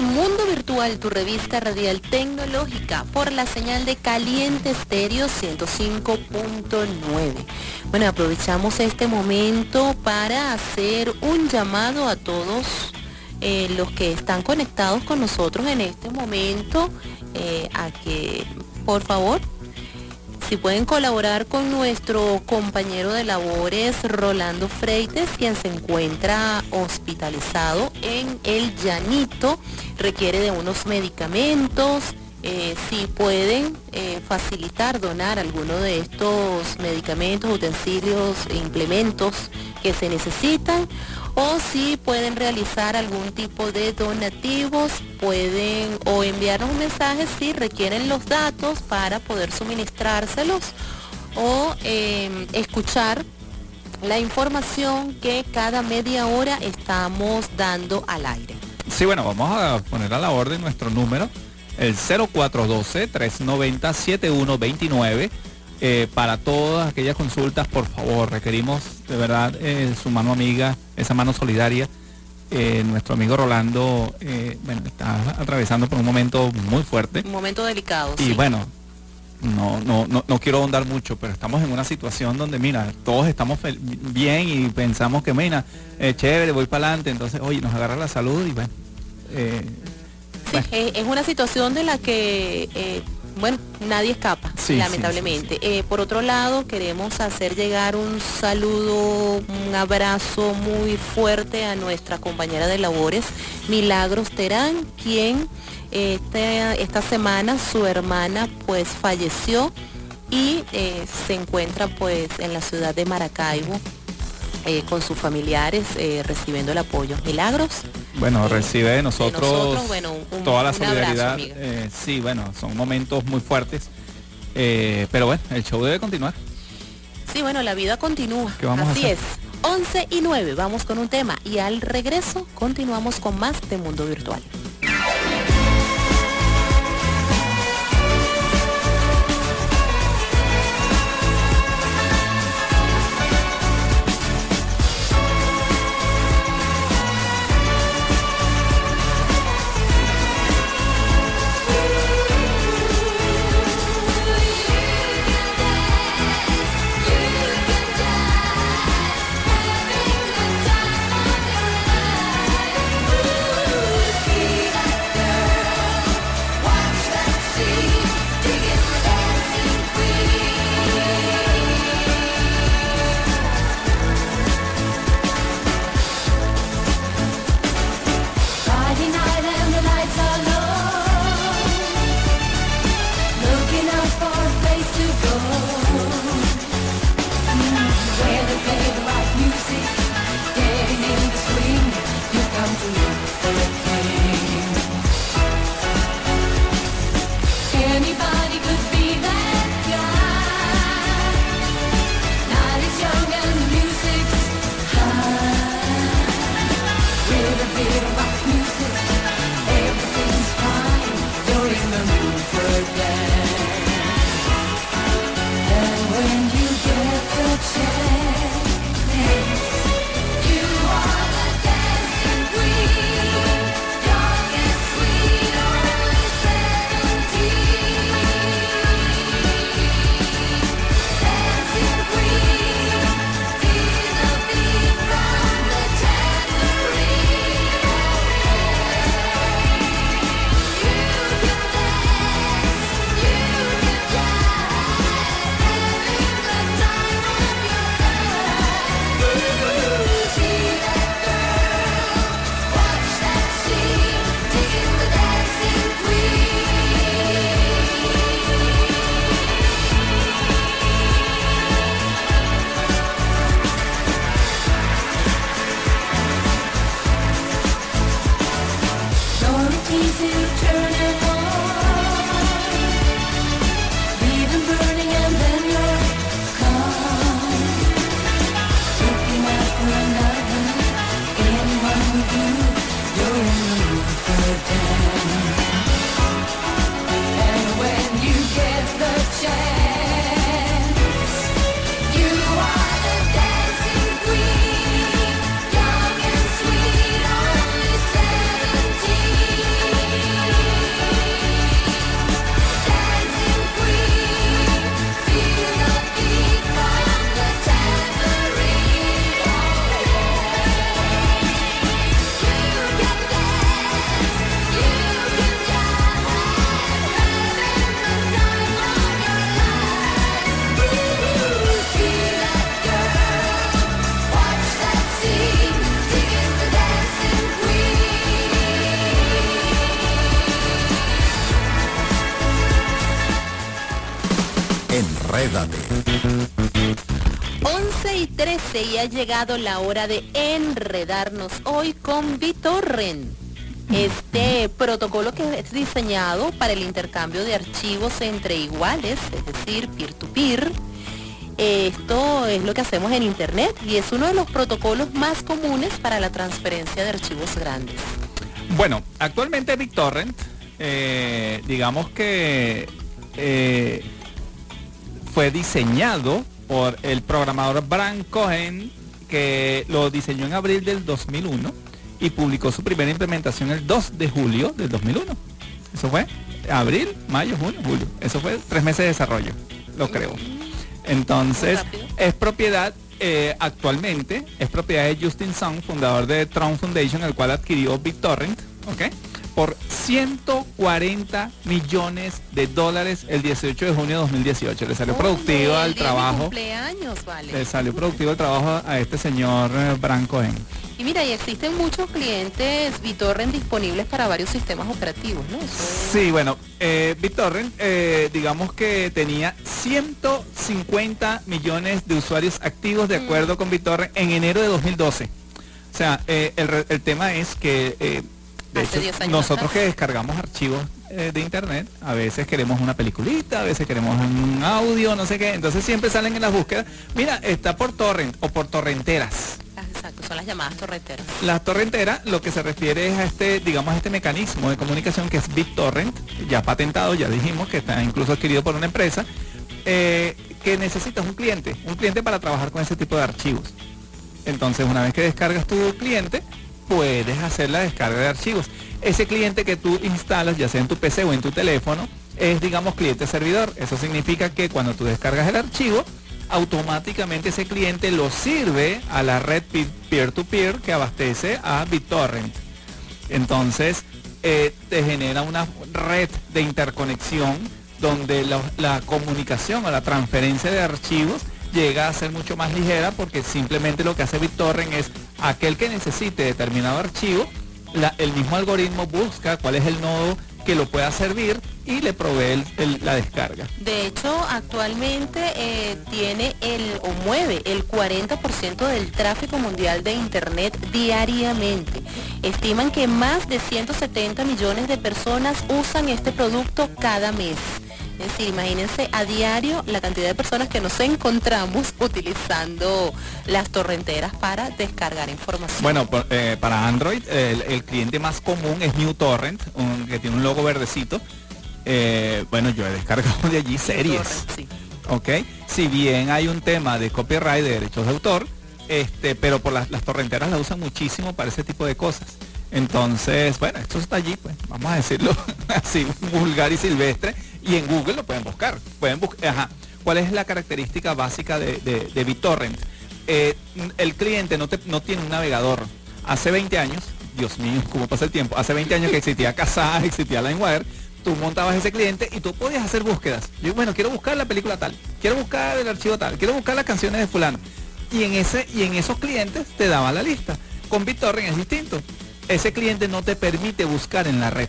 Mundo Virtual, tu revista radial tecnológica, por la señal de Caliente Estéreo 105.9. Bueno, aprovechamos este momento para hacer un llamado a todos eh, los que están conectados con nosotros en este momento, eh, a que por favor si pueden colaborar con nuestro compañero de labores Rolando Freites, quien se encuentra hospitalizado en el Llanito, requiere de unos medicamentos. eh, si pueden eh, facilitar, donar alguno de estos medicamentos, utensilios e implementos que se necesitan o si pueden realizar algún tipo de donativos, pueden o enviarnos un mensaje si requieren los datos para poder suministrárselos o eh, escuchar la información que cada media hora estamos dando al aire. Sí, bueno, vamos a poner a la orden nuestro número, el 0412-390-7129. Eh, para todas aquellas consultas, por favor, requerimos de verdad eh, su mano amiga, esa mano solidaria. Eh, nuestro amigo Rolando bueno, está atravesando por un momento muy fuerte. Un momento delicado. Y sí. bueno, no, no, no, no quiero ahondar mucho, pero estamos en una situación donde, mira, todos estamos bien y pensamos que, mira, eh, chévere, voy para adelante, entonces, oye, nos agarra la salud y bueno. eh, Sí, es, una situación de la que, eh, bueno, nadie escapa, Sí, lamentablemente. Eh, por otro lado, queremos hacer llegar un saludo, un abrazo muy fuerte a nuestra compañera de labores, Milagros Terán, quien este- esta semana su hermana pues falleció y eh, se encuentra pues en la ciudad de Maracaibo eh, con sus familiares eh, recibiendo el apoyo. Milagros. Bueno, recibe de nosotros, nosotros, bueno, un- toda la abrazo, solidaridad. sí, bueno, son momentos muy fuertes. pero bueno, el show debe continuar. Sí, bueno, la vida continúa. ¿Qué vamos a Así hacer? es. 11 y 9, vamos con un tema y al regreso continuamos con más de Mundo Virtual. Ha llegado la hora de enredarnos hoy con BitTorrent. Este protocolo que es diseñado para el intercambio de archivos entre iguales, es decir, peer-to-peer. Esto es lo que hacemos en Internet y es uno de los protocolos más comunes para la transferencia de archivos grandes. Bueno, actualmente BitTorrent, eh, digamos que eh, fue diseñado por el programador Bran Cohen, que lo diseñó en abril del 2001 y publicó su primera implementación el 2 de julio del 2001. Eso fue abril, mayo, junio, julio. Eso fue tres meses de desarrollo, lo creo. Entonces, es propiedad eh, actualmente, es propiedad de Justin Song, fundador de Tron Foundation, el cual adquirió BitTorrent, ¿ok? Por 140 millones de dólares el 18 de junio de 2018. Le salió productivo al trabajo. cumpleaños, vale. Le salió productivo el trabajo a este señor eh, Bran Cohen. Y mira, y existen muchos clientes BitTorrent disponibles para varios sistemas operativos, ¿no? Eso Sí, bueno, eh, BitTorrent, eh, digamos que tenía 150 millones de usuarios activos de acuerdo con BitTorrent en enero de 2012. O sea, eh, el, el tema es que, eh, de Hace hecho, 10 años nosotros atrás. que descargamos archivos eh, de internet, a veces queremos una peliculita, a veces queremos un audio, no sé qué, entonces siempre salen en las búsquedas, mira, está por torrent o por torrenteras. Ah, Exacto, son las llamadas torrenteras. La torrentera lo que se refiere es a este, digamos, a este mecanismo de comunicación que es BitTorrent, ya patentado, ya dijimos que está incluso adquirido por una empresa, eh, que necesitas un cliente, un cliente para trabajar con ese tipo de archivos. Entonces, una vez que descargas tu cliente, puedes hacer la descarga de archivos. Ese cliente que tú instalas, ya sea en tu PC o en tu teléfono, es, digamos, cliente servidor. Eso significa que cuando tú descargas el archivo, automáticamente ese cliente lo sirve a la red pe- peer-to-peer que abastece a BitTorrent. Entonces, eh, te genera una red de interconexión donde la comunicación o la transferencia de archivos llega a ser mucho más ligera porque simplemente lo que hace BitTorrent es aquel que necesite determinado archivo, el mismo algoritmo busca cuál es el nodo que lo pueda servir y le provee la descarga. De hecho, actualmente eh, tiene el o mueve el 40% del tráfico mundial de Internet diariamente. Estiman que más de 170 millones de personas usan este producto cada mes. Es decir, imagínense a diario la cantidad de personas que nos encontramos utilizando las torrenteras para descargar información. Bueno, por- eh, para Android el, el cliente más común es NewTorrent, un- que tiene un logo verdecito. Eh, bueno, yo he descargado de allí series. Torrent, sí. ¿ok? Si bien hay un tema de copyright, de derechos de autor, este, pero por las, las torrenteras la usan muchísimo para ese tipo de cosas. Entonces, bueno, esto está allí, pues, vamos a decirlo (laughs) así, vulgar y silvestre, y en Google lo pueden buscar. Pueden buscar, ajá. ¿Cuál es la característica básica de, de, de BitTorrent? Eh, el cliente no, te- no tiene un navegador. Hace 20 años, Dios mío, cómo pasa el tiempo, hace 20 años que existía (laughs) Kazaa, existía LimeWire, tú montabas ese cliente y tú podías hacer búsquedas. Yo, bueno, quiero buscar la película tal, quiero buscar el archivo tal, quiero buscar las canciones de fulano. Y en ese y en esos clientes te daba la lista. Con BitTorrent es distinto. Ese cliente no te permite buscar en la red.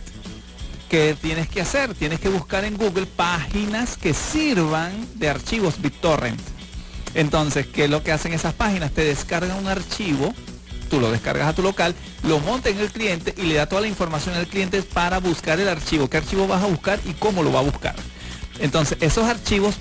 ¿Qué tienes que hacer? Tienes que buscar en Google páginas que sirvan de archivos BitTorrent. Entonces, ¿qué es lo que hacen esas páginas? Te descargan un archivo, tú lo descargas a tu local, lo monta en el cliente y le da toda la información al cliente para buscar el archivo, qué archivo vas a buscar y cómo lo va a buscar. Entonces, esos archivos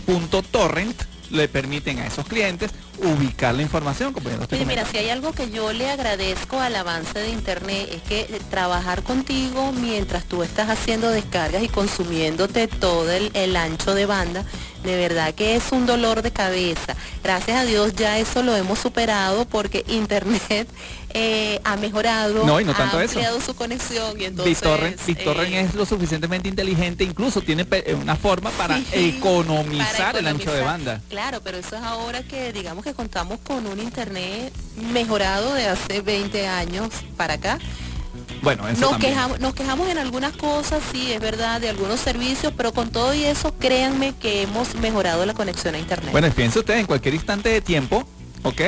.torrent le permiten a esos clientes ubicar la información, Oye, mira, si hay algo que yo le agradezco al avance de Internet es que eh, trabajar contigo mientras tú estás haciendo descargas y consumiéndote todo el, el ancho de banda, de verdad que es un dolor de cabeza. Gracias a Dios ya eso lo hemos superado porque Internet (laughs) eh, ha mejorado, No, y no tanto ha eso. ampliado su conexión y entonces... BitTorrent eh, es lo suficientemente inteligente, incluso tiene pe- una forma para Sí, economizar para el ancho de banda. Claro, pero eso es ahora que digamos que contamos con un internet mejorado de hace 20 años para acá. Bueno, eso Nos también. quejamos, nos quejamos en algunas cosas, sí, es verdad, de algunos servicios, pero con todo y eso, créanme que hemos mejorado la conexión a internet. Bueno, piense usted, en cualquier instante de tiempo, ¿ok?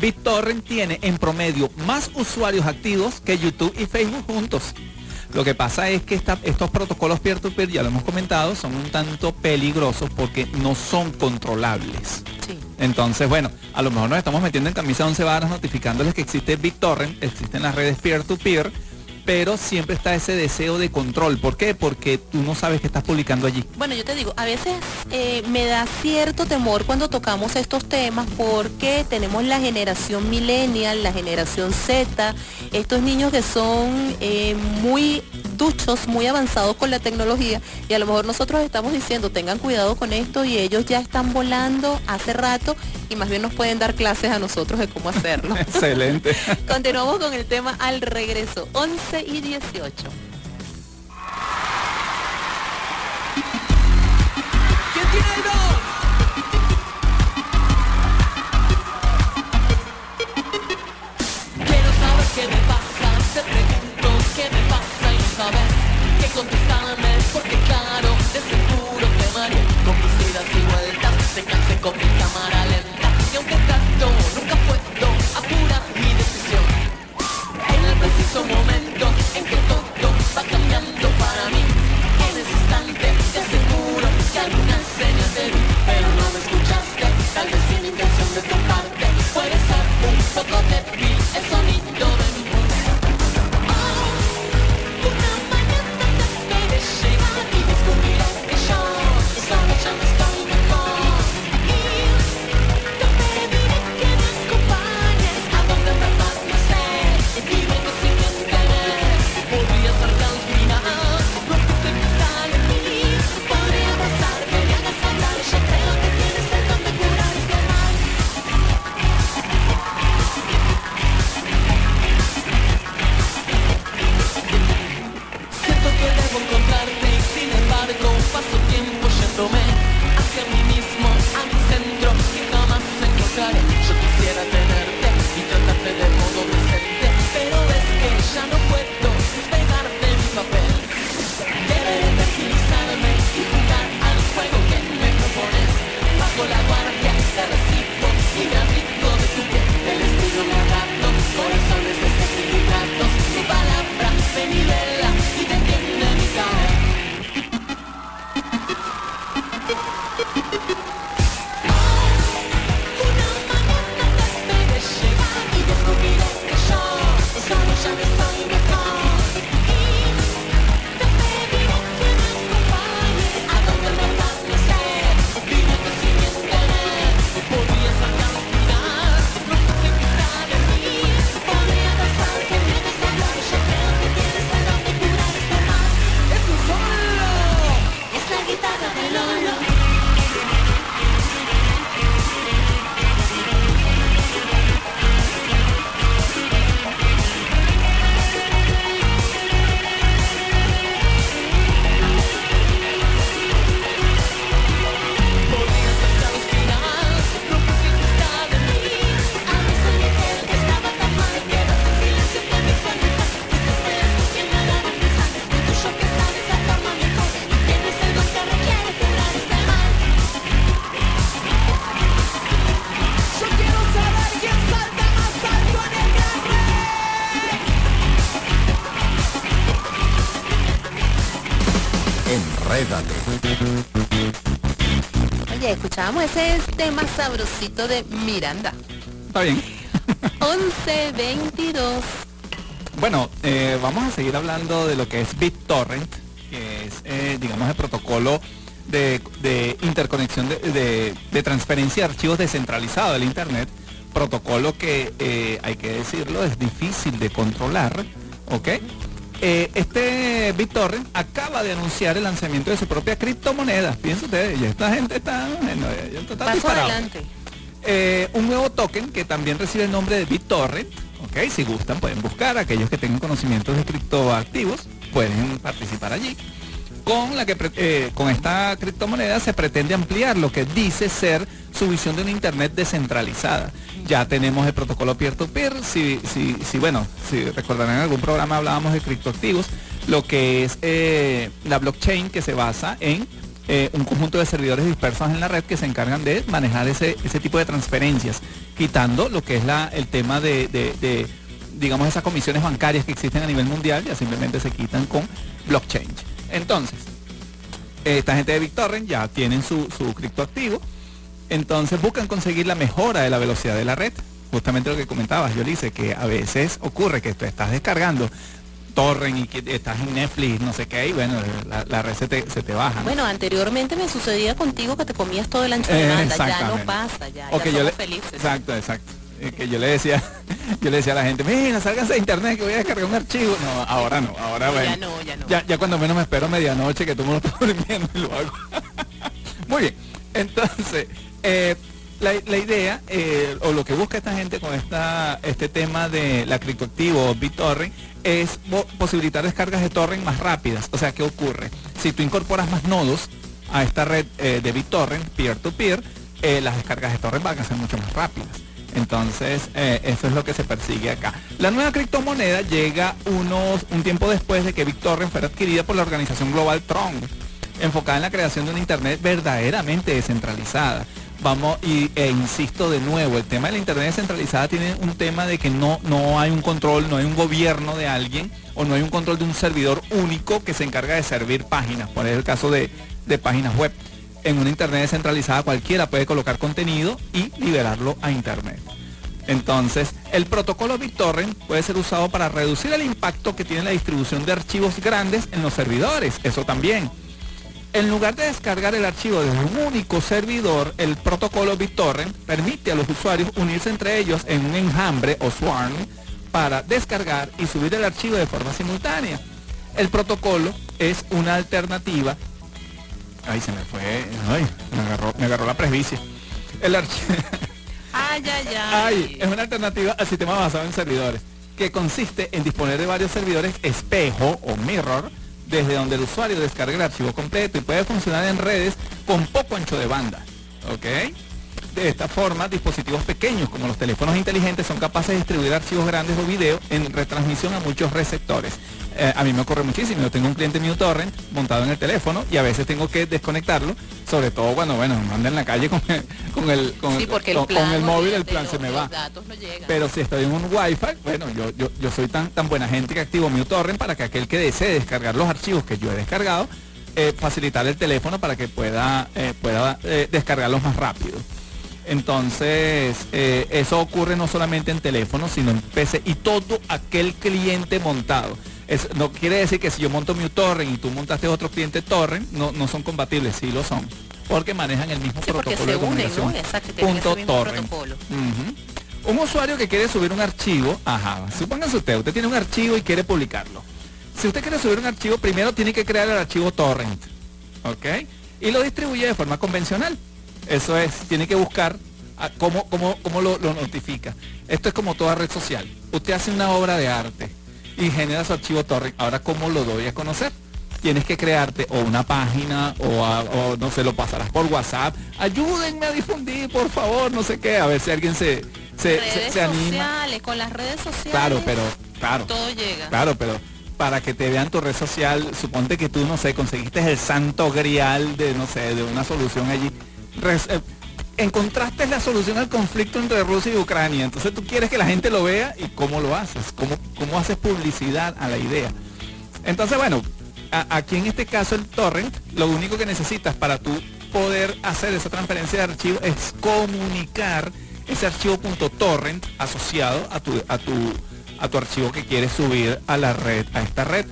BitTorrent tiene en promedio más usuarios activos que YouTube y Facebook juntos. Lo que pasa es que esta- estos protocolos peer-to-peer, ya lo hemos comentado, son un tanto peligrosos porque no son controlables. Entonces, bueno, a lo mejor nos estamos metiendo en camisa de once varas notificándoles que existe BitTorrent, existen las redes peer-to-peer, pero siempre está ese deseo de control. ¿Por qué? Porque tú no sabes qué estás publicando allí. Bueno, yo te digo, a veces eh, me da cierto temor cuando tocamos estos temas porque tenemos la generación millennial, la generación Z, estos niños que son eh, muy duchos, muy avanzados con la tecnología y a lo mejor nosotros estamos diciendo tengan cuidado con esto y ellos ya están volando hace rato y más bien nos pueden dar clases a nosotros de cómo hacerlo. (laughs) Excelente. Continuamos con el tema al regreso, 11 y 18. ¿Quién tiene el sabes qué contestarme porque claro, de seguro te mareé con mis idas y vueltas, te cansé con mi cámara escuchábamos ese tema sabrosito de Miranda. Está bien. (laughs) 11, 22. Bueno, eh, vamos a seguir hablando de lo que es BitTorrent, que es, eh, digamos, el protocolo de, de interconexión de, de- de transferencia de archivos descentralizado del Internet. Protocolo que, eh, hay que decirlo, es difícil de controlar, ¿ok? Eh, este BitTorrent acaba de anunciar el lanzamiento de su propia criptomoneda. Fíjense ustedes, ya esta gente está, bueno, ya está Paso disparado. adelante. Eh, un nuevo token que también recibe el nombre de BitTorrent. Ok, si gustan pueden buscar, aquellos que tengan conocimientos de criptoactivos pueden participar allí. Con, la que, eh, con esta criptomoneda se pretende ampliar lo que dice ser su visión de una Internet descentralizada. Ya tenemos el protocolo peer-to-peer, si, si, si, bueno, si recordarán en algún programa hablábamos de criptoactivos, lo que es eh, la blockchain que se basa en eh, un conjunto de servidores dispersos en la red que se encargan de manejar ese, ese tipo de transferencias, quitando lo que es la, el tema de, de- de- digamos, esas comisiones bancarias que existen a nivel mundial, ya simplemente se quitan con blockchain. Entonces, esta gente de BitTorrent ya tienen su, su criptoactivo, entonces buscan conseguir la mejora de la velocidad de la red. Justamente lo que comentabas, yo dice que a veces ocurre que tú estás descargando torrent y que estás en Netflix, no sé qué, y bueno, la, la red se te, se te baja. ¿no? Bueno, anteriormente me sucedía contigo que te comías todo el ancho de Eh, banda, ya no pasa, ya, O ya que yo le- felices. Exacto, exacto. Eh, Que yo le decía, (laughs) yo le decía a la gente, mira, sálganse de internet que voy a descargar un archivo. No, ahora no, ahora No, bueno. ya no, ya no. Ya, ya cuando menos me espero medianoche que todo el mundo (laughs) está durmiendo y lo hago. Muy bien. Entonces, eh, la, la idea, eh, o lo que busca esta gente con esta, este tema de la criptoactivo BitTorrent es po- posibilitar descargas de torrent más rápidas. O sea, ¿qué ocurre? Si tú incorporas más nodos a esta red eh, de BitTorrent, peer-to-peer, eh, las descargas de torrent van a ser mucho más rápidas. Entonces, eh, eso es lo que se persigue acá. La nueva criptomoneda llega unos, un tiempo después de que BitTorrent fuera adquirida por la organización global Tron, enfocada en la creación de una Internet verdaderamente descentralizada. Vamos, y, e insisto de nuevo, el tema de la Internet descentralizada tiene un tema de que no, no hay un control, no hay un gobierno de alguien o no hay un control de un servidor único que se encarga de servir páginas, por el caso de, de páginas web. En una Internet descentralizada cualquiera puede colocar contenido y liberarlo a Internet. Entonces, el protocolo BitTorrent puede ser usado para reducir el impacto que tiene la distribución de archivos grandes en los servidores. Eso también. En lugar de descargar el archivo desde un único servidor, el protocolo BitTorrent permite a los usuarios unirse entre ellos en un enjambre o swarm para descargar y subir el archivo de forma simultánea. El protocolo es una alternativa. Ay, se me fue. Ay, me agarró, me agarró la presbicia. El archivo. (laughs) Ay, ay, ay. Ay, es una alternativa al sistema basado en servidores, que consiste en disponer de varios servidores espejo o mirror, desde donde el usuario descarga el archivo completo y puede funcionar en redes con poco ancho de banda. ¿Ok? De esta forma, dispositivos pequeños como los teléfonos inteligentes son capaces de distribuir archivos grandes o video en retransmisión a muchos receptores. Eh, a mí me ocurre muchísimo. Yo tengo un cliente mío torrent montado en el teléfono y a veces tengo que desconectarlo, sobre todo cuando, bueno, anda en la calle con el, con el, con Sí, el- porque el con- con plan, el móvil, el plan los- se me va. no. Pero si estoy en un wifi, bueno, yo, yo, yo soy tan, tan buena gente que activo mi torrent para que aquel que desee descargar los archivos que yo he descargado, eh, facilitar el teléfono para que pueda, eh, pueda eh, descargarlos más rápido. Entonces, eh, eso ocurre no solamente en teléfonos, sino en PC y todo aquel cliente montado. Es- no quiere decir que si yo monto mi torrent y tú montaste otro cliente torrent, no, no son compatibles, sí lo son. Porque manejan el mismo Sí, protocolo de comunicación. ¿no? Exacto, Punto torrent. Un usuario que quiere subir un archivo, ajá, supóngase usted, usted tiene un archivo y quiere publicarlo. Si usted quiere subir un archivo, primero tiene que crear el archivo torrent, ¿ok? Y lo distribuye de forma convencional. Eso es, tiene que buscar a cómo, cómo, cómo lo, lo notifica. Esto es como toda red social. Usted hace una obra de arte y genera su archivo torrent. Ahora, ¿cómo lo doy a conocer? Tienes que crearte o una página o, a- o no sé, lo pasarás por WhatsApp. Ayúdenme a difundir, por favor, no sé qué, a ver si alguien se, se, se- redes se anima. sociales, con las redes sociales. Claro, pero, claro. Todo llega. Claro, pero para que te vean tu red social, suponte que tú, no sé, conseguiste el santo grial de, no sé, de una solución allí. Res- eh, encontraste la solución al conflicto entre Rusia y Ucrania. Entonces tú quieres que la gente lo vea y cómo lo haces, cómo, cómo haces publicidad a la idea. Entonces, bueno, aquí en este caso el torrent, lo único que necesitas para tú poder hacer esa transferencia de archivo es comunicar ese archivo .torrent asociado a tu, a tu, a tu archivo que quieres subir a la red, a esta red.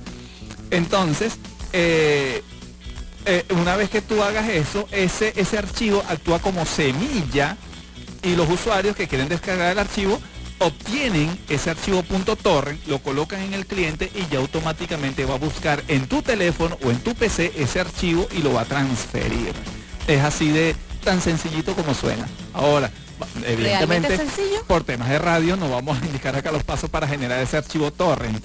Entonces, eh, eh, una vez que tú hagas eso, ese, ese archivo actúa como semilla y los usuarios que quieren descargar el archivo obtienen ese archivo .torrent, lo colocan en el cliente y ya automáticamente va a buscar en tu teléfono o en tu PC ese archivo y lo va a transferir. Es así de tan sencillito como suena. Ahora, evidentemente, por temas de radio no vamos a indicar acá los pasos para generar ese archivo torrent,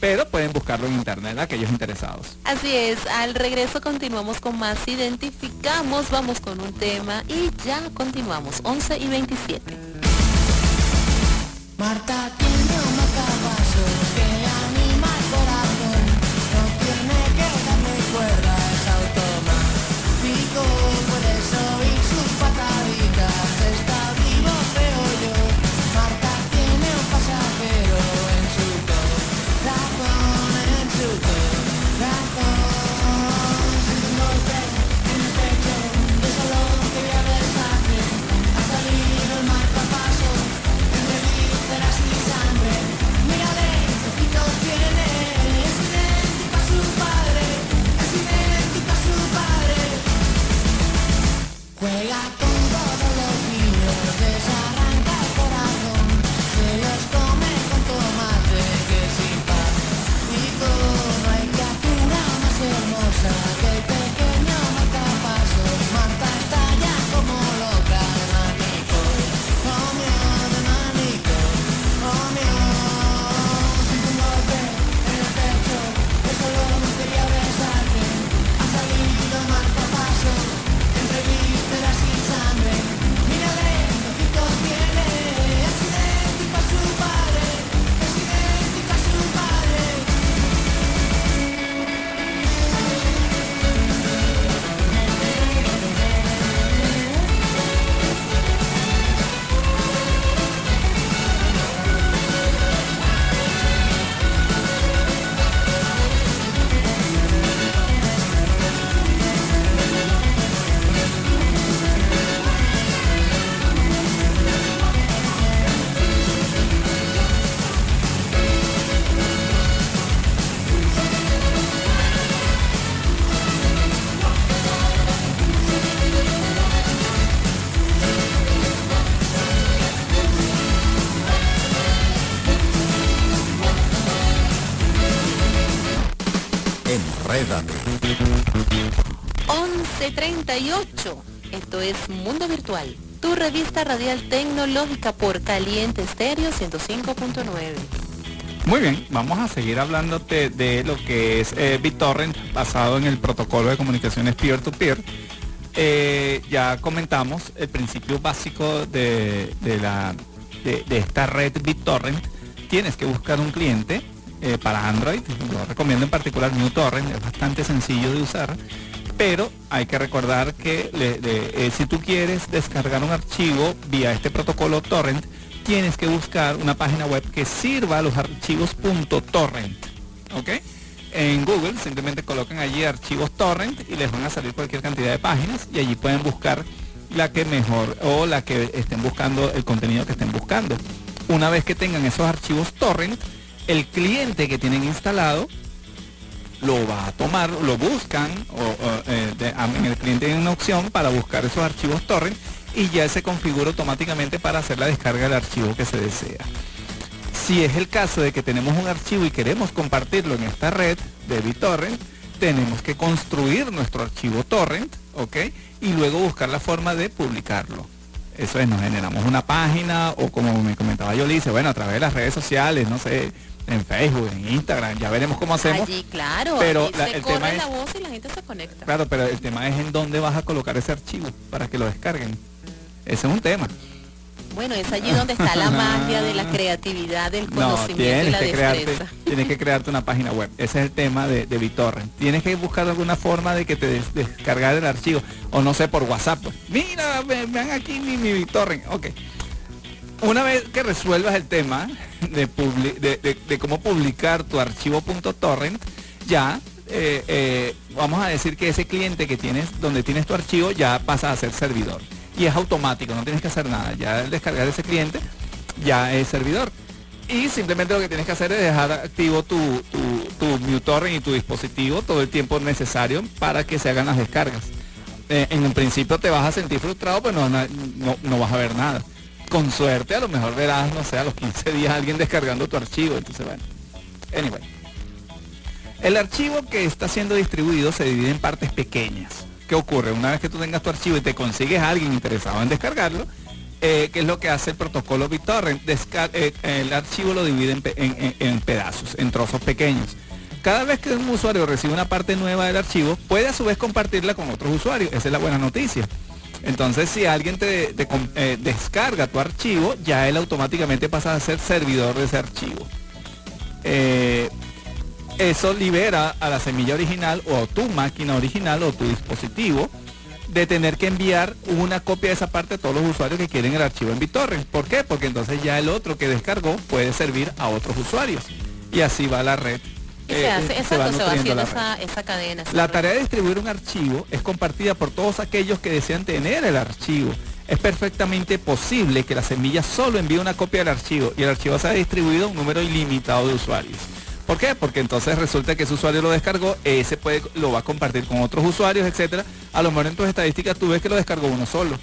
pero pueden buscarlo en internet aquellos interesados. Así es, al regreso continuamos con más, identificamos, vamos con un tema y ya continuamos, 11 y 27. Marta tiene un marcapaso 1138. Esto es Mundo Virtual, tu revista radial tecnológica por Caliente Estéreo 105.9. Muy bien, vamos a seguir hablándote de lo que es eh, BitTorrent basado en el protocolo de comunicaciones peer-to-peer. Eh, ya comentamos el principio básico de, de la, de esta red BitTorrent. Tienes que buscar un cliente eh, para Android. Lo recomiendo en particular NewTorrent, es bastante sencillo de usar. Pero hay que recordar que eh, si tú quieres descargar un archivo vía este protocolo torrent, tienes que buscar una página web que sirva a los archivos .torrent. ¿Ok? En Google simplemente colocan allí archivos torrent y les van a salir cualquier cantidad de páginas y allí pueden buscar la que mejor o la que estén buscando el contenido que estén buscando. Una vez que tengan esos archivos torrent, el cliente que tienen instalado lo va a tomar, lo buscan, o, eh, en el cliente tiene una opción para buscar esos archivos torrent y ya se configura automáticamente para hacer la descarga del archivo que se desea. Si es el caso de que tenemos un archivo y queremos compartirlo en esta red de BitTorrent, tenemos que construir nuestro archivo torrent, ¿ok? Y luego buscar la forma de publicarlo. Eso es, nos generamos una página o como me comentaba yo, dice, bueno, a través de las redes sociales, no sé, en Facebook, en Instagram, ya veremos cómo hacemos. Allí, claro, Pero allí la- se el corre tema es- voz y la gente se conecta. Claro, pero el tema es en dónde vas a colocar ese archivo para que lo descarguen. Ese es un tema. Bueno, es allí donde está la (laughs) magia de la creatividad, del No, conocimiento y tienes la que, crearte, tienes que crearte una página web. Ese es el tema de, de BitTorrent. Tienes que buscar alguna forma de que te des- descargar el archivo. O no sé, por WhatsApp. pues. Mira, ve- vean aquí mi, mi BitTorrent. Ok. Una vez que resuelvas el tema de, cómo publicar tu archivo .torrent, ya eh, eh, vamos a decir que ese cliente que tienes, donde tienes tu archivo, ya pasa a ser servidor. Y es automático, no tienes que hacer nada. Ya al descargar ese cliente, ya es servidor. Y simplemente lo que tienes que hacer es dejar activo tu, tu, tu y tu dispositivo todo el tiempo necesario para que se hagan las descargas. Eh, en un principio te vas a sentir frustrado, pero no- no vas a ver nada. Con suerte a lo mejor verás, no sé, a los 15 días alguien descargando tu archivo. Entonces, bueno. Anyway. El archivo que está siendo distribuido se divide en partes pequeñas. ¿Qué ocurre? Una vez que tú tengas tu archivo y te consigues a alguien interesado en descargarlo, eh, ¿qué es lo que hace el protocolo BitTorrent? Eh, el archivo lo divide en pedazos, en trozos pequeños. Cada vez que un usuario recibe una parte nueva del archivo, puede a su vez compartirla con otros usuarios. Esa es la buena noticia. Entonces, si alguien te, eh, descarga tu archivo, ya él automáticamente pasa a ser servidor de ese archivo. Eh, eso libera a la semilla original o a tu máquina original o tu dispositivo de tener que enviar una copia de esa parte a todos los usuarios que quieren el archivo en BitTorrent. ¿Por qué? Porque entonces ya el otro que descargó puede servir a otros usuarios. Y así va la red. Y eh, se hace, se va exacto, se va nutriendo haciendo la red. esa, esa cadena. esa La red. tarea de distribuir un archivo es compartida por todos aquellos que desean tener el archivo. Es perfectamente posible que la semilla solo envíe una copia del archivo y el archivo sea distribuido a un número ilimitado de usuarios. ¿Por qué? Porque entonces resulta que ese usuario lo descargó, ese puede, lo va a compartir con otros usuarios, etcétera. A lo mejor en tus estadísticas tú ves que lo descargó uno solo,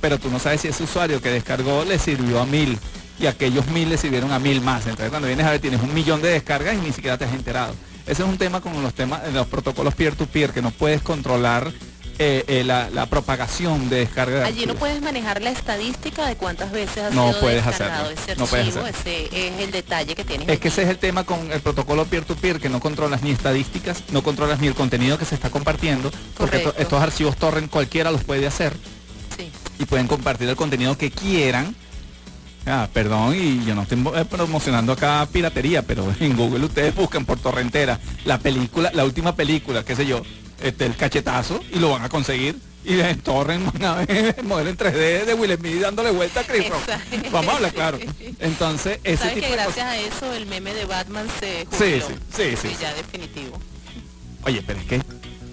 pero tú no sabes si ese usuario que descargó le sirvió a mil y aquellos mil le sirvieron a mil más. Entonces cuando vienes a ver tienes un millón de descargas y ni siquiera te has enterado. Ese es un tema con los temas, los protocolos peer-to-peer, que no puedes controlar eh, eh, la, la propagación de descarga de Allí no puedes manejar la estadística de cuántas veces ha No sido puedes descargado hacerlo, ese no puedes archivo. hacerlo. ese es el detalle que tienes. Es que ese es el tema con el protocolo peer-to-peer, que no controlas ni estadísticas, no controlas ni el contenido que se está compartiendo, porque to- estos archivos torrent cualquiera los puede hacer Sí. y pueden compartir el contenido que quieran. Ah, perdón, y yo no estoy eh, promocionando acá piratería, pero (laughs) en Google ustedes buscan por torrentera la película, la última película, qué sé yo, este, el cachetazo, y lo van a conseguir. Y en torrent (laughs) van a ver el modelo en 3D de Will Smith dándole vuelta a Chris Rock. Vamos a hablar claro. Entonces, ese Sabes tipo que gracias a eso el meme de Batman se Sí, jubiló. sí, sí, sí. ya definitivo. Oye, pero es que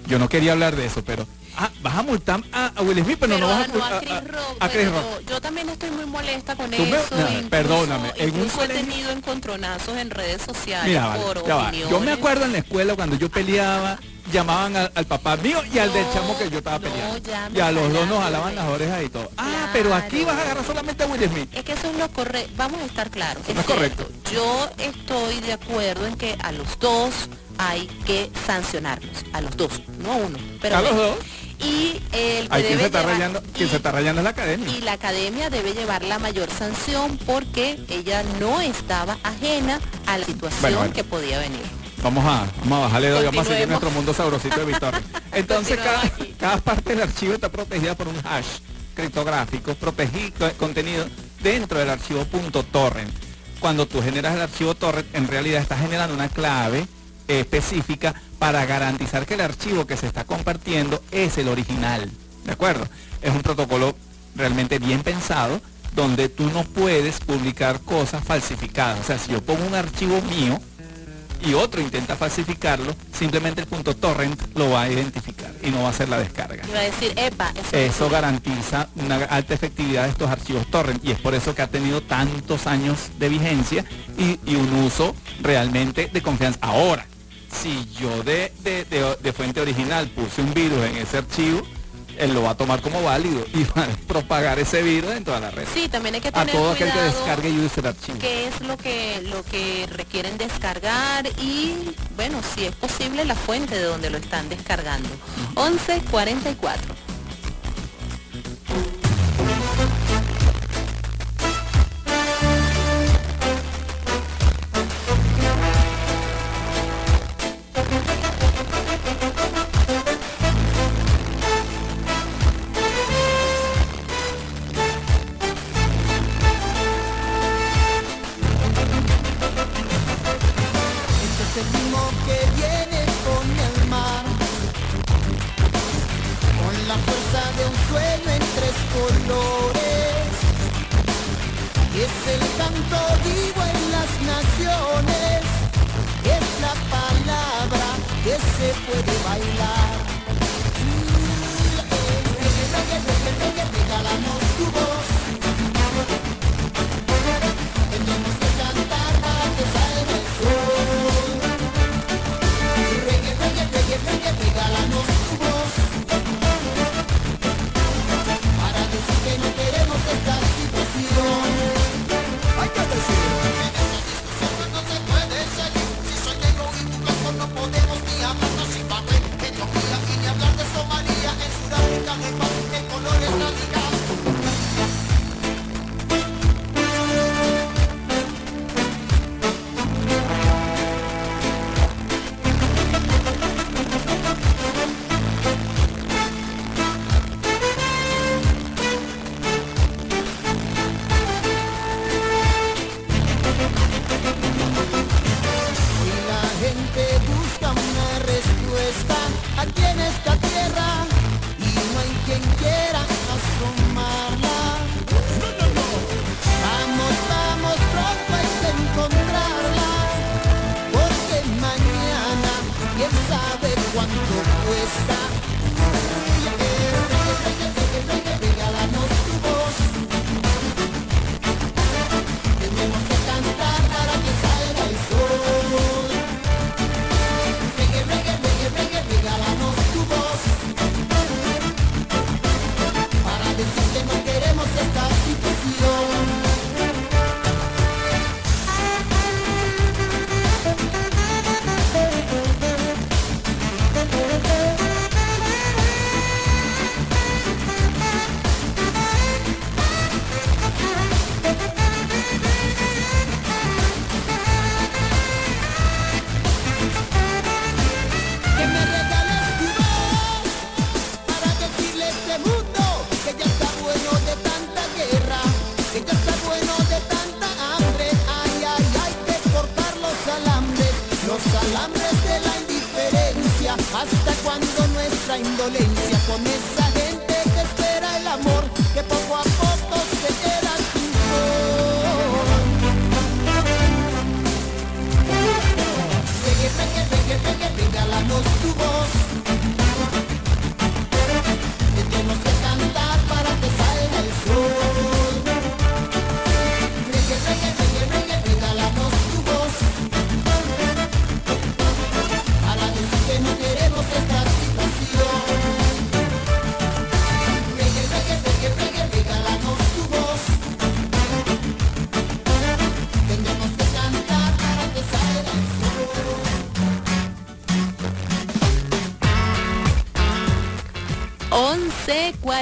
yo no quería hablar de eso, pero ah, vas a multar a, a Will Smith, pero, Pero no a, vas a, no, a a- Chris a- Rock. a Chris bueno, Rock. Yo, también estoy muy molesta con me- eso. no, incluso, perdóname, en un incluso he colegio- tenido encontronazos en redes sociales Mira, por opiniones. Yo me acuerdo en la escuela cuando yo peleaba, llamaban al, al papá mío y al del chamo que yo estaba peleando. y a los dos nos jalaban las orejas y todo. Ah, pero aquí vas a agarrar solamente a Will Smith. Es que eso es lo correcto. Vamos a estar claros. no es correcto. Yo estoy de acuerdo en que a los dos hay que sancionarlos, a los dos, no a uno. Pero A los dos. Y el que Hay quien debe se está llevar- rayando, quien se está rayando es la academia. y la academia debe llevar la mayor sanción porque ella no estaba ajena a la situación Bueno, bueno. que podía venir. Vamos a, vamos a bajarle dos y vamos a seguir nuestro mundo sabrosito de Victoria. (laughs) Entonces cada, cada parte del archivo está protegida por un hash criptográfico, protegido contenido dentro del archivo .torrent. Cuando tú generas el archivo torrent, en realidad estás generando una clave específica para garantizar que el archivo que se está compartiendo es el original. ¿De acuerdo? Es un protocolo realmente bien pensado donde tú no puedes publicar cosas falsificadas. O sea, si yo pongo un archivo mío, y otro intenta falsificarlo, simplemente el punto torrent lo va a identificar y no va a hacer la descarga. Iba a decir, epa, eso, Eso garantiza una alta efectividad de estos archivos torrent y es por eso que ha tenido tantos años de vigencia y, y un uso realmente de confianza. Ahora, si yo de, de- de- de fuente original puse un virus en ese archivo, él lo va a tomar como válido y va a propagar ese virus en toda la red. Sí, también hay que a tener todo aquel que descargue y use el archivo. qué es lo que lo que requieren descargar y bueno, si es posible la fuente de donde lo están descargando. 1144.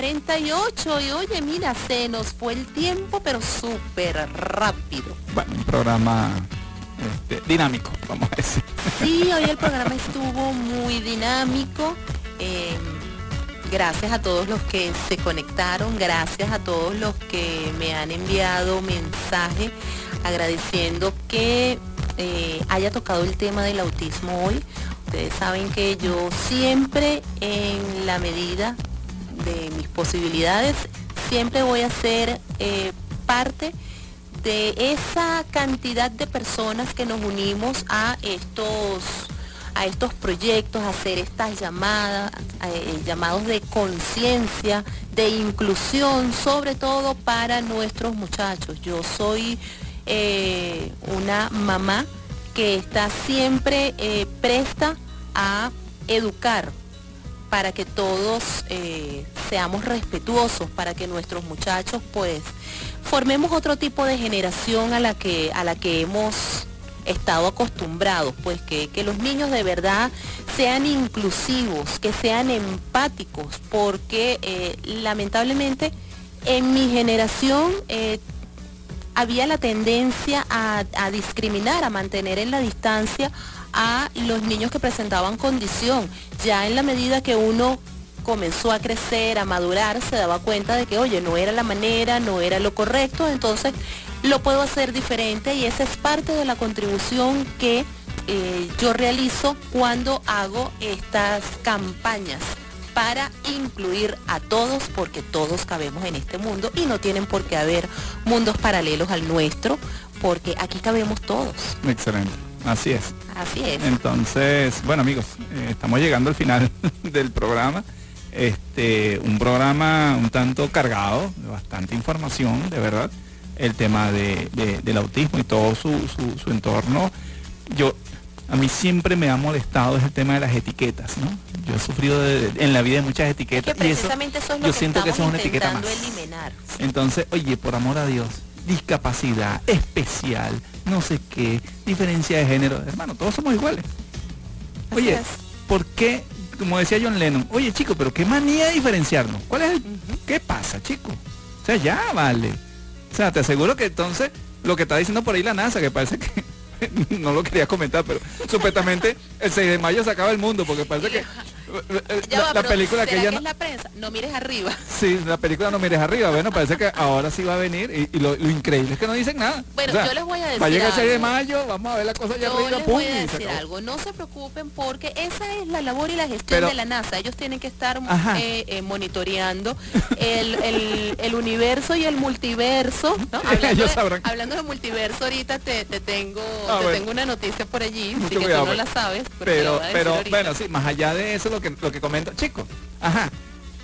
48 y oye, mira, se nos fue el tiempo, pero súper rápido. Bueno, un programa este, dinámico, vamos a decir. Sí, (laughs) hoy el programa estuvo muy dinámico. eh, gracias a todos los que se conectaron, gracias a todos los que me han enviado mensaje agradeciendo que eh, haya tocado el tema del autismo hoy. Ustedes saben que yo siempre, en la medida posibilidades, siempre voy a ser eh, parte de esa cantidad de personas que nos unimos a estos a estos proyectos, hacer estas llamadas, eh, llamados de conciencia, de inclusión, sobre todo para nuestros muchachos. Yo soy eh, una mamá que está siempre eh, presta a educar para que todos eh, seamos respetuosos, para que nuestros muchachos pues formemos otro tipo de generación a la que, a la que hemos estado acostumbrados, pues que, que los niños de verdad sean inclusivos, que sean empáticos, porque eh, lamentablemente en mi generación eh, había la tendencia a, a discriminar, a mantener en la distancia a los niños que presentaban condición. Ya en la medida que uno comenzó a crecer, a madurar, se daba cuenta de que, oye, no era la manera, no era lo correcto, entonces lo puedo hacer diferente y esa es parte de la contribución que eh, yo realizo cuando hago estas campañas para incluir a todos porque todos cabemos en este mundo y no tienen por qué haber mundos paralelos al nuestro porque aquí cabemos todos. Excelente, así es. Así es. Entonces, bueno amigos, eh, estamos llegando al final (laughs) del programa. Este, un programa un tanto cargado, bastante información, de verdad. El tema de, de- del autismo y todo su, su- su entorno. Yo, a mí siempre me ha molestado es el tema de las etiquetas, ¿no? Yo he sufrido de- en la vida de muchas Que etiquetas y eso, precisamente eso es lo yo que siento que eso es una etiqueta más. eliminar. Entonces, oye, por amor a Dios, discapacidad, especial, no sé qué, diferencia de género, hermano, todos somos iguales. Oye, es. ¿por qué, como decía John Lennon, oye chico, pero qué manía de diferenciarnos? ¿Cuál es el, qué pasa, chico? O sea, ya vale. O sea, te aseguro que entonces lo que está diciendo por ahí la NASA, que parece que (laughs) no lo quería comentar, pero supuestamente el 6 de mayo se acaba el mundo, porque parece que Ya la, va, la película que ¿será ella que no- es la prensa? No mires arriba. (laughs) Sí, la película No mires arriba, bueno, parece que ahora sí va a venir y, y lo, lo increíble es que no dicen nada. Bueno, O sea, yo les voy a Va a decir llegar el 6 de mayo, vamos a ver la cosa Yo arriba, les pum, voy a decir algo, no se preocupen porque esa es la labor y la gestión Pero- de la NASA. Ellos tienen que estar eh, eh, monitoreando el, el- el universo y el multiverso. ¿no? (laughs) Hablando, Ellos de, sabrán. hablando de multiverso, ahorita te, te tengo Ah, te bueno. tengo una noticia por allí, Mucho así que cuidado, tú no pues. la sabes. pero Pero, decir pero bueno, sí, más allá de eso lo que lo que comento, chicos, ajá,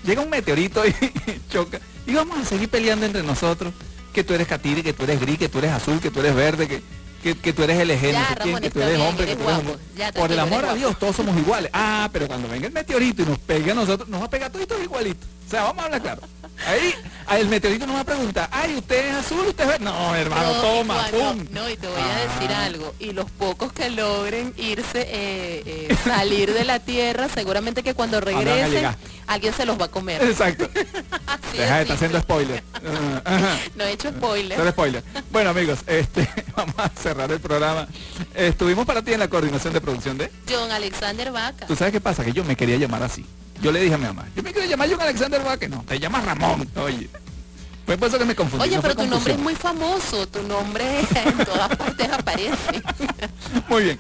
llega un meteorito y (laughs) choca y vamos a seguir peleando entre nosotros, que tú eres catire, que tú eres gris, que tú eres azul, que tú eres verde, que, que, que tú eres quién, Ramón, que tú eres hombre, que tú eres guapo. Ya, Por el amor a Dios, todos somos iguales. Ah, pero cuando venga el meteorito y nos pegue a nosotros, nos va a pegar todos igualitos. O sea, vamos a hablar claro. Ahí, el meteorito nos va a preguntar, ay, usted es azul, usted es verde. No, hermano, No, toma, cuando- pum. No, y te voy a decir Ah. algo. Y los pocos que logren irse, eh, eh, salir de la Tierra, seguramente que cuando regresen, alguien se los va a comer. Exacto. (laughs) Deja de estar haciendo spoiler. (laughs) No he hecho spoiler. Spoiler. Bueno amigos, este, (laughs) vamos a cerrar el programa. Estuvimos para ti en la coordinación de producción de... John Alexander Vaca. ¿Tú sabes qué pasa? Que yo me quería llamar así. Yo le dije a mi mamá, yo me quiero llamar John Alexander Vaque. No, te llamas Ramón. Oye. Fue por eso que me confundí. Oye, no pero tu nombre es muy famoso, tu nombre (laughs) en todas partes aparece. (laughs) Muy bien.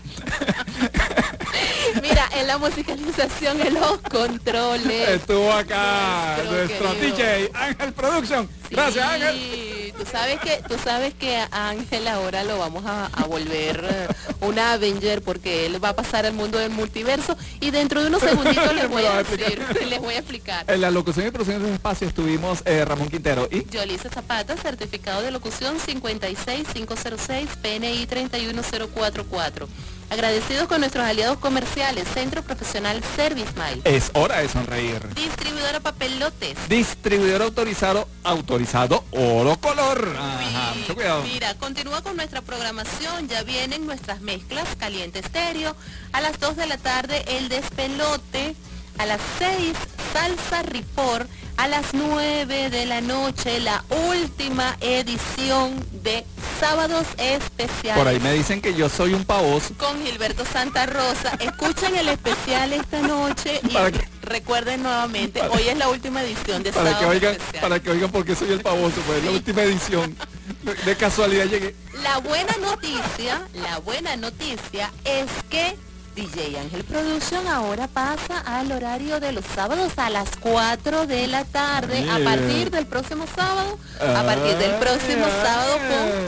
Mira, en la musicalización, en los controles. Estuvo acá Nuestro. DJ Ángel Production. Gracias Ángel. Tú sabes que tú sabes que a Ángel ahora lo vamos a, a volver eh, un Avenger porque él va a pasar al mundo del multiverso y dentro de unos (laughs) segunditos les voy a decir, les voy a explicar. En la locución y producción de este espacio estuvimos eh, Ramón Quintero y Yolisa Zapata, certificado de locución 56506, PNI 31044. Agradecidos con nuestros aliados comerciales, Centro Profesional Service Mile, es hora de sonreír. Distribuidora Papelotes. Distribuidor autorizado, autorizado Oro Color. Ajá, mucho cuidado. Mira, continúa con nuestra programación. Ya vienen nuestras mezclas caliente estéreo. A las 2 de la tarde el despelote. A las 6 salsa ripor. A las 9 de la noche la última edición de Sábados Especiales. Por ahí me dicen que yo soy un pavoso. Con Gilberto Santa Rosa. Escuchen el especial esta noche y Para que- recuerden nuevamente, hoy es la última edición de Para que Sábados oigan, Especiales. para que oigan por qué soy el pavoso, pues es la última edición. De, de casualidad llegué. La buena noticia, la buena noticia es que DJ Ángel Production ahora pasa al horario de los sábados a las 4 de la tarde a partir del próximo sábado, a partir del próximo Ah. sábado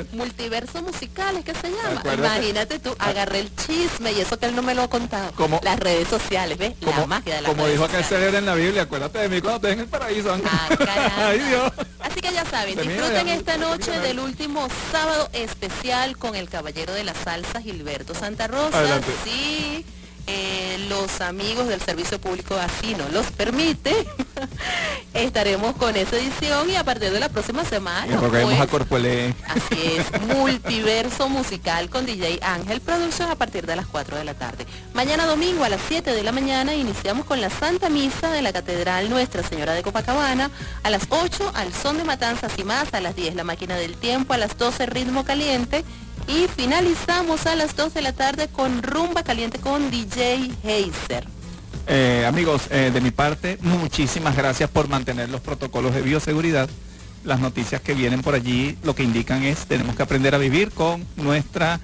con Multiverso Musicales, que se llama. Acuérdate. Imagínate tú, agarré el chisme y eso que él no me lo ha contado. Como- las redes sociales, ¿ves? La magia de las como redes dijo aquel ser en la Biblia, acuérdate de mí cuando estés en el paraíso. (laughs) Ay Dios. Así que ya saben, disfruten esta noche del último sábado especial con el caballero de la salsa Gilberto Santa Rosa. Adelante. Sí, eh, los amigos del servicio público así nos los permite. (laughs) Estaremos con esa edición y a partir de la próxima semana. Y pues, a Corpolé. Así es, (laughs) multiverso musical con DJ Ángel Production a partir de las 4 de la tarde. Mañana domingo a las 7 de la mañana iniciamos con la Santa Misa de la Catedral Nuestra Señora de Copacabana. A las 8 al son de matanzas y más, a las 10 la máquina del tiempo, a las 12 ritmo caliente. Y finalizamos a las 2 de la tarde con rumba caliente con DJ Heiser. Eh, amigos, eh, de mi parte, muchísimas gracias por mantener los protocolos de bioseguridad. Las noticias que vienen por allí lo que indican es tenemos que aprender a vivir con nuestra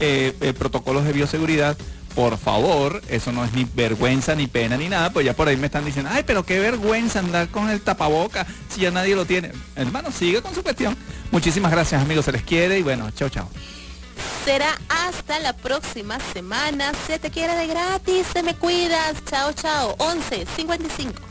eh, eh, protocolos de bioseguridad. Por favor, eso no es ni vergüenza, ni pena, ni nada, pues ya por ahí me están diciendo, ay, pero qué vergüenza andar con el tapaboca si ya nadie lo tiene. Hermano, sigue con su cuestión. Muchísimas gracias, amigos, se les quiere y bueno, chao, chao. Será hasta la próxima semana. Se te quiere de gratis, te me cuidas. Chao, chao. 11 55.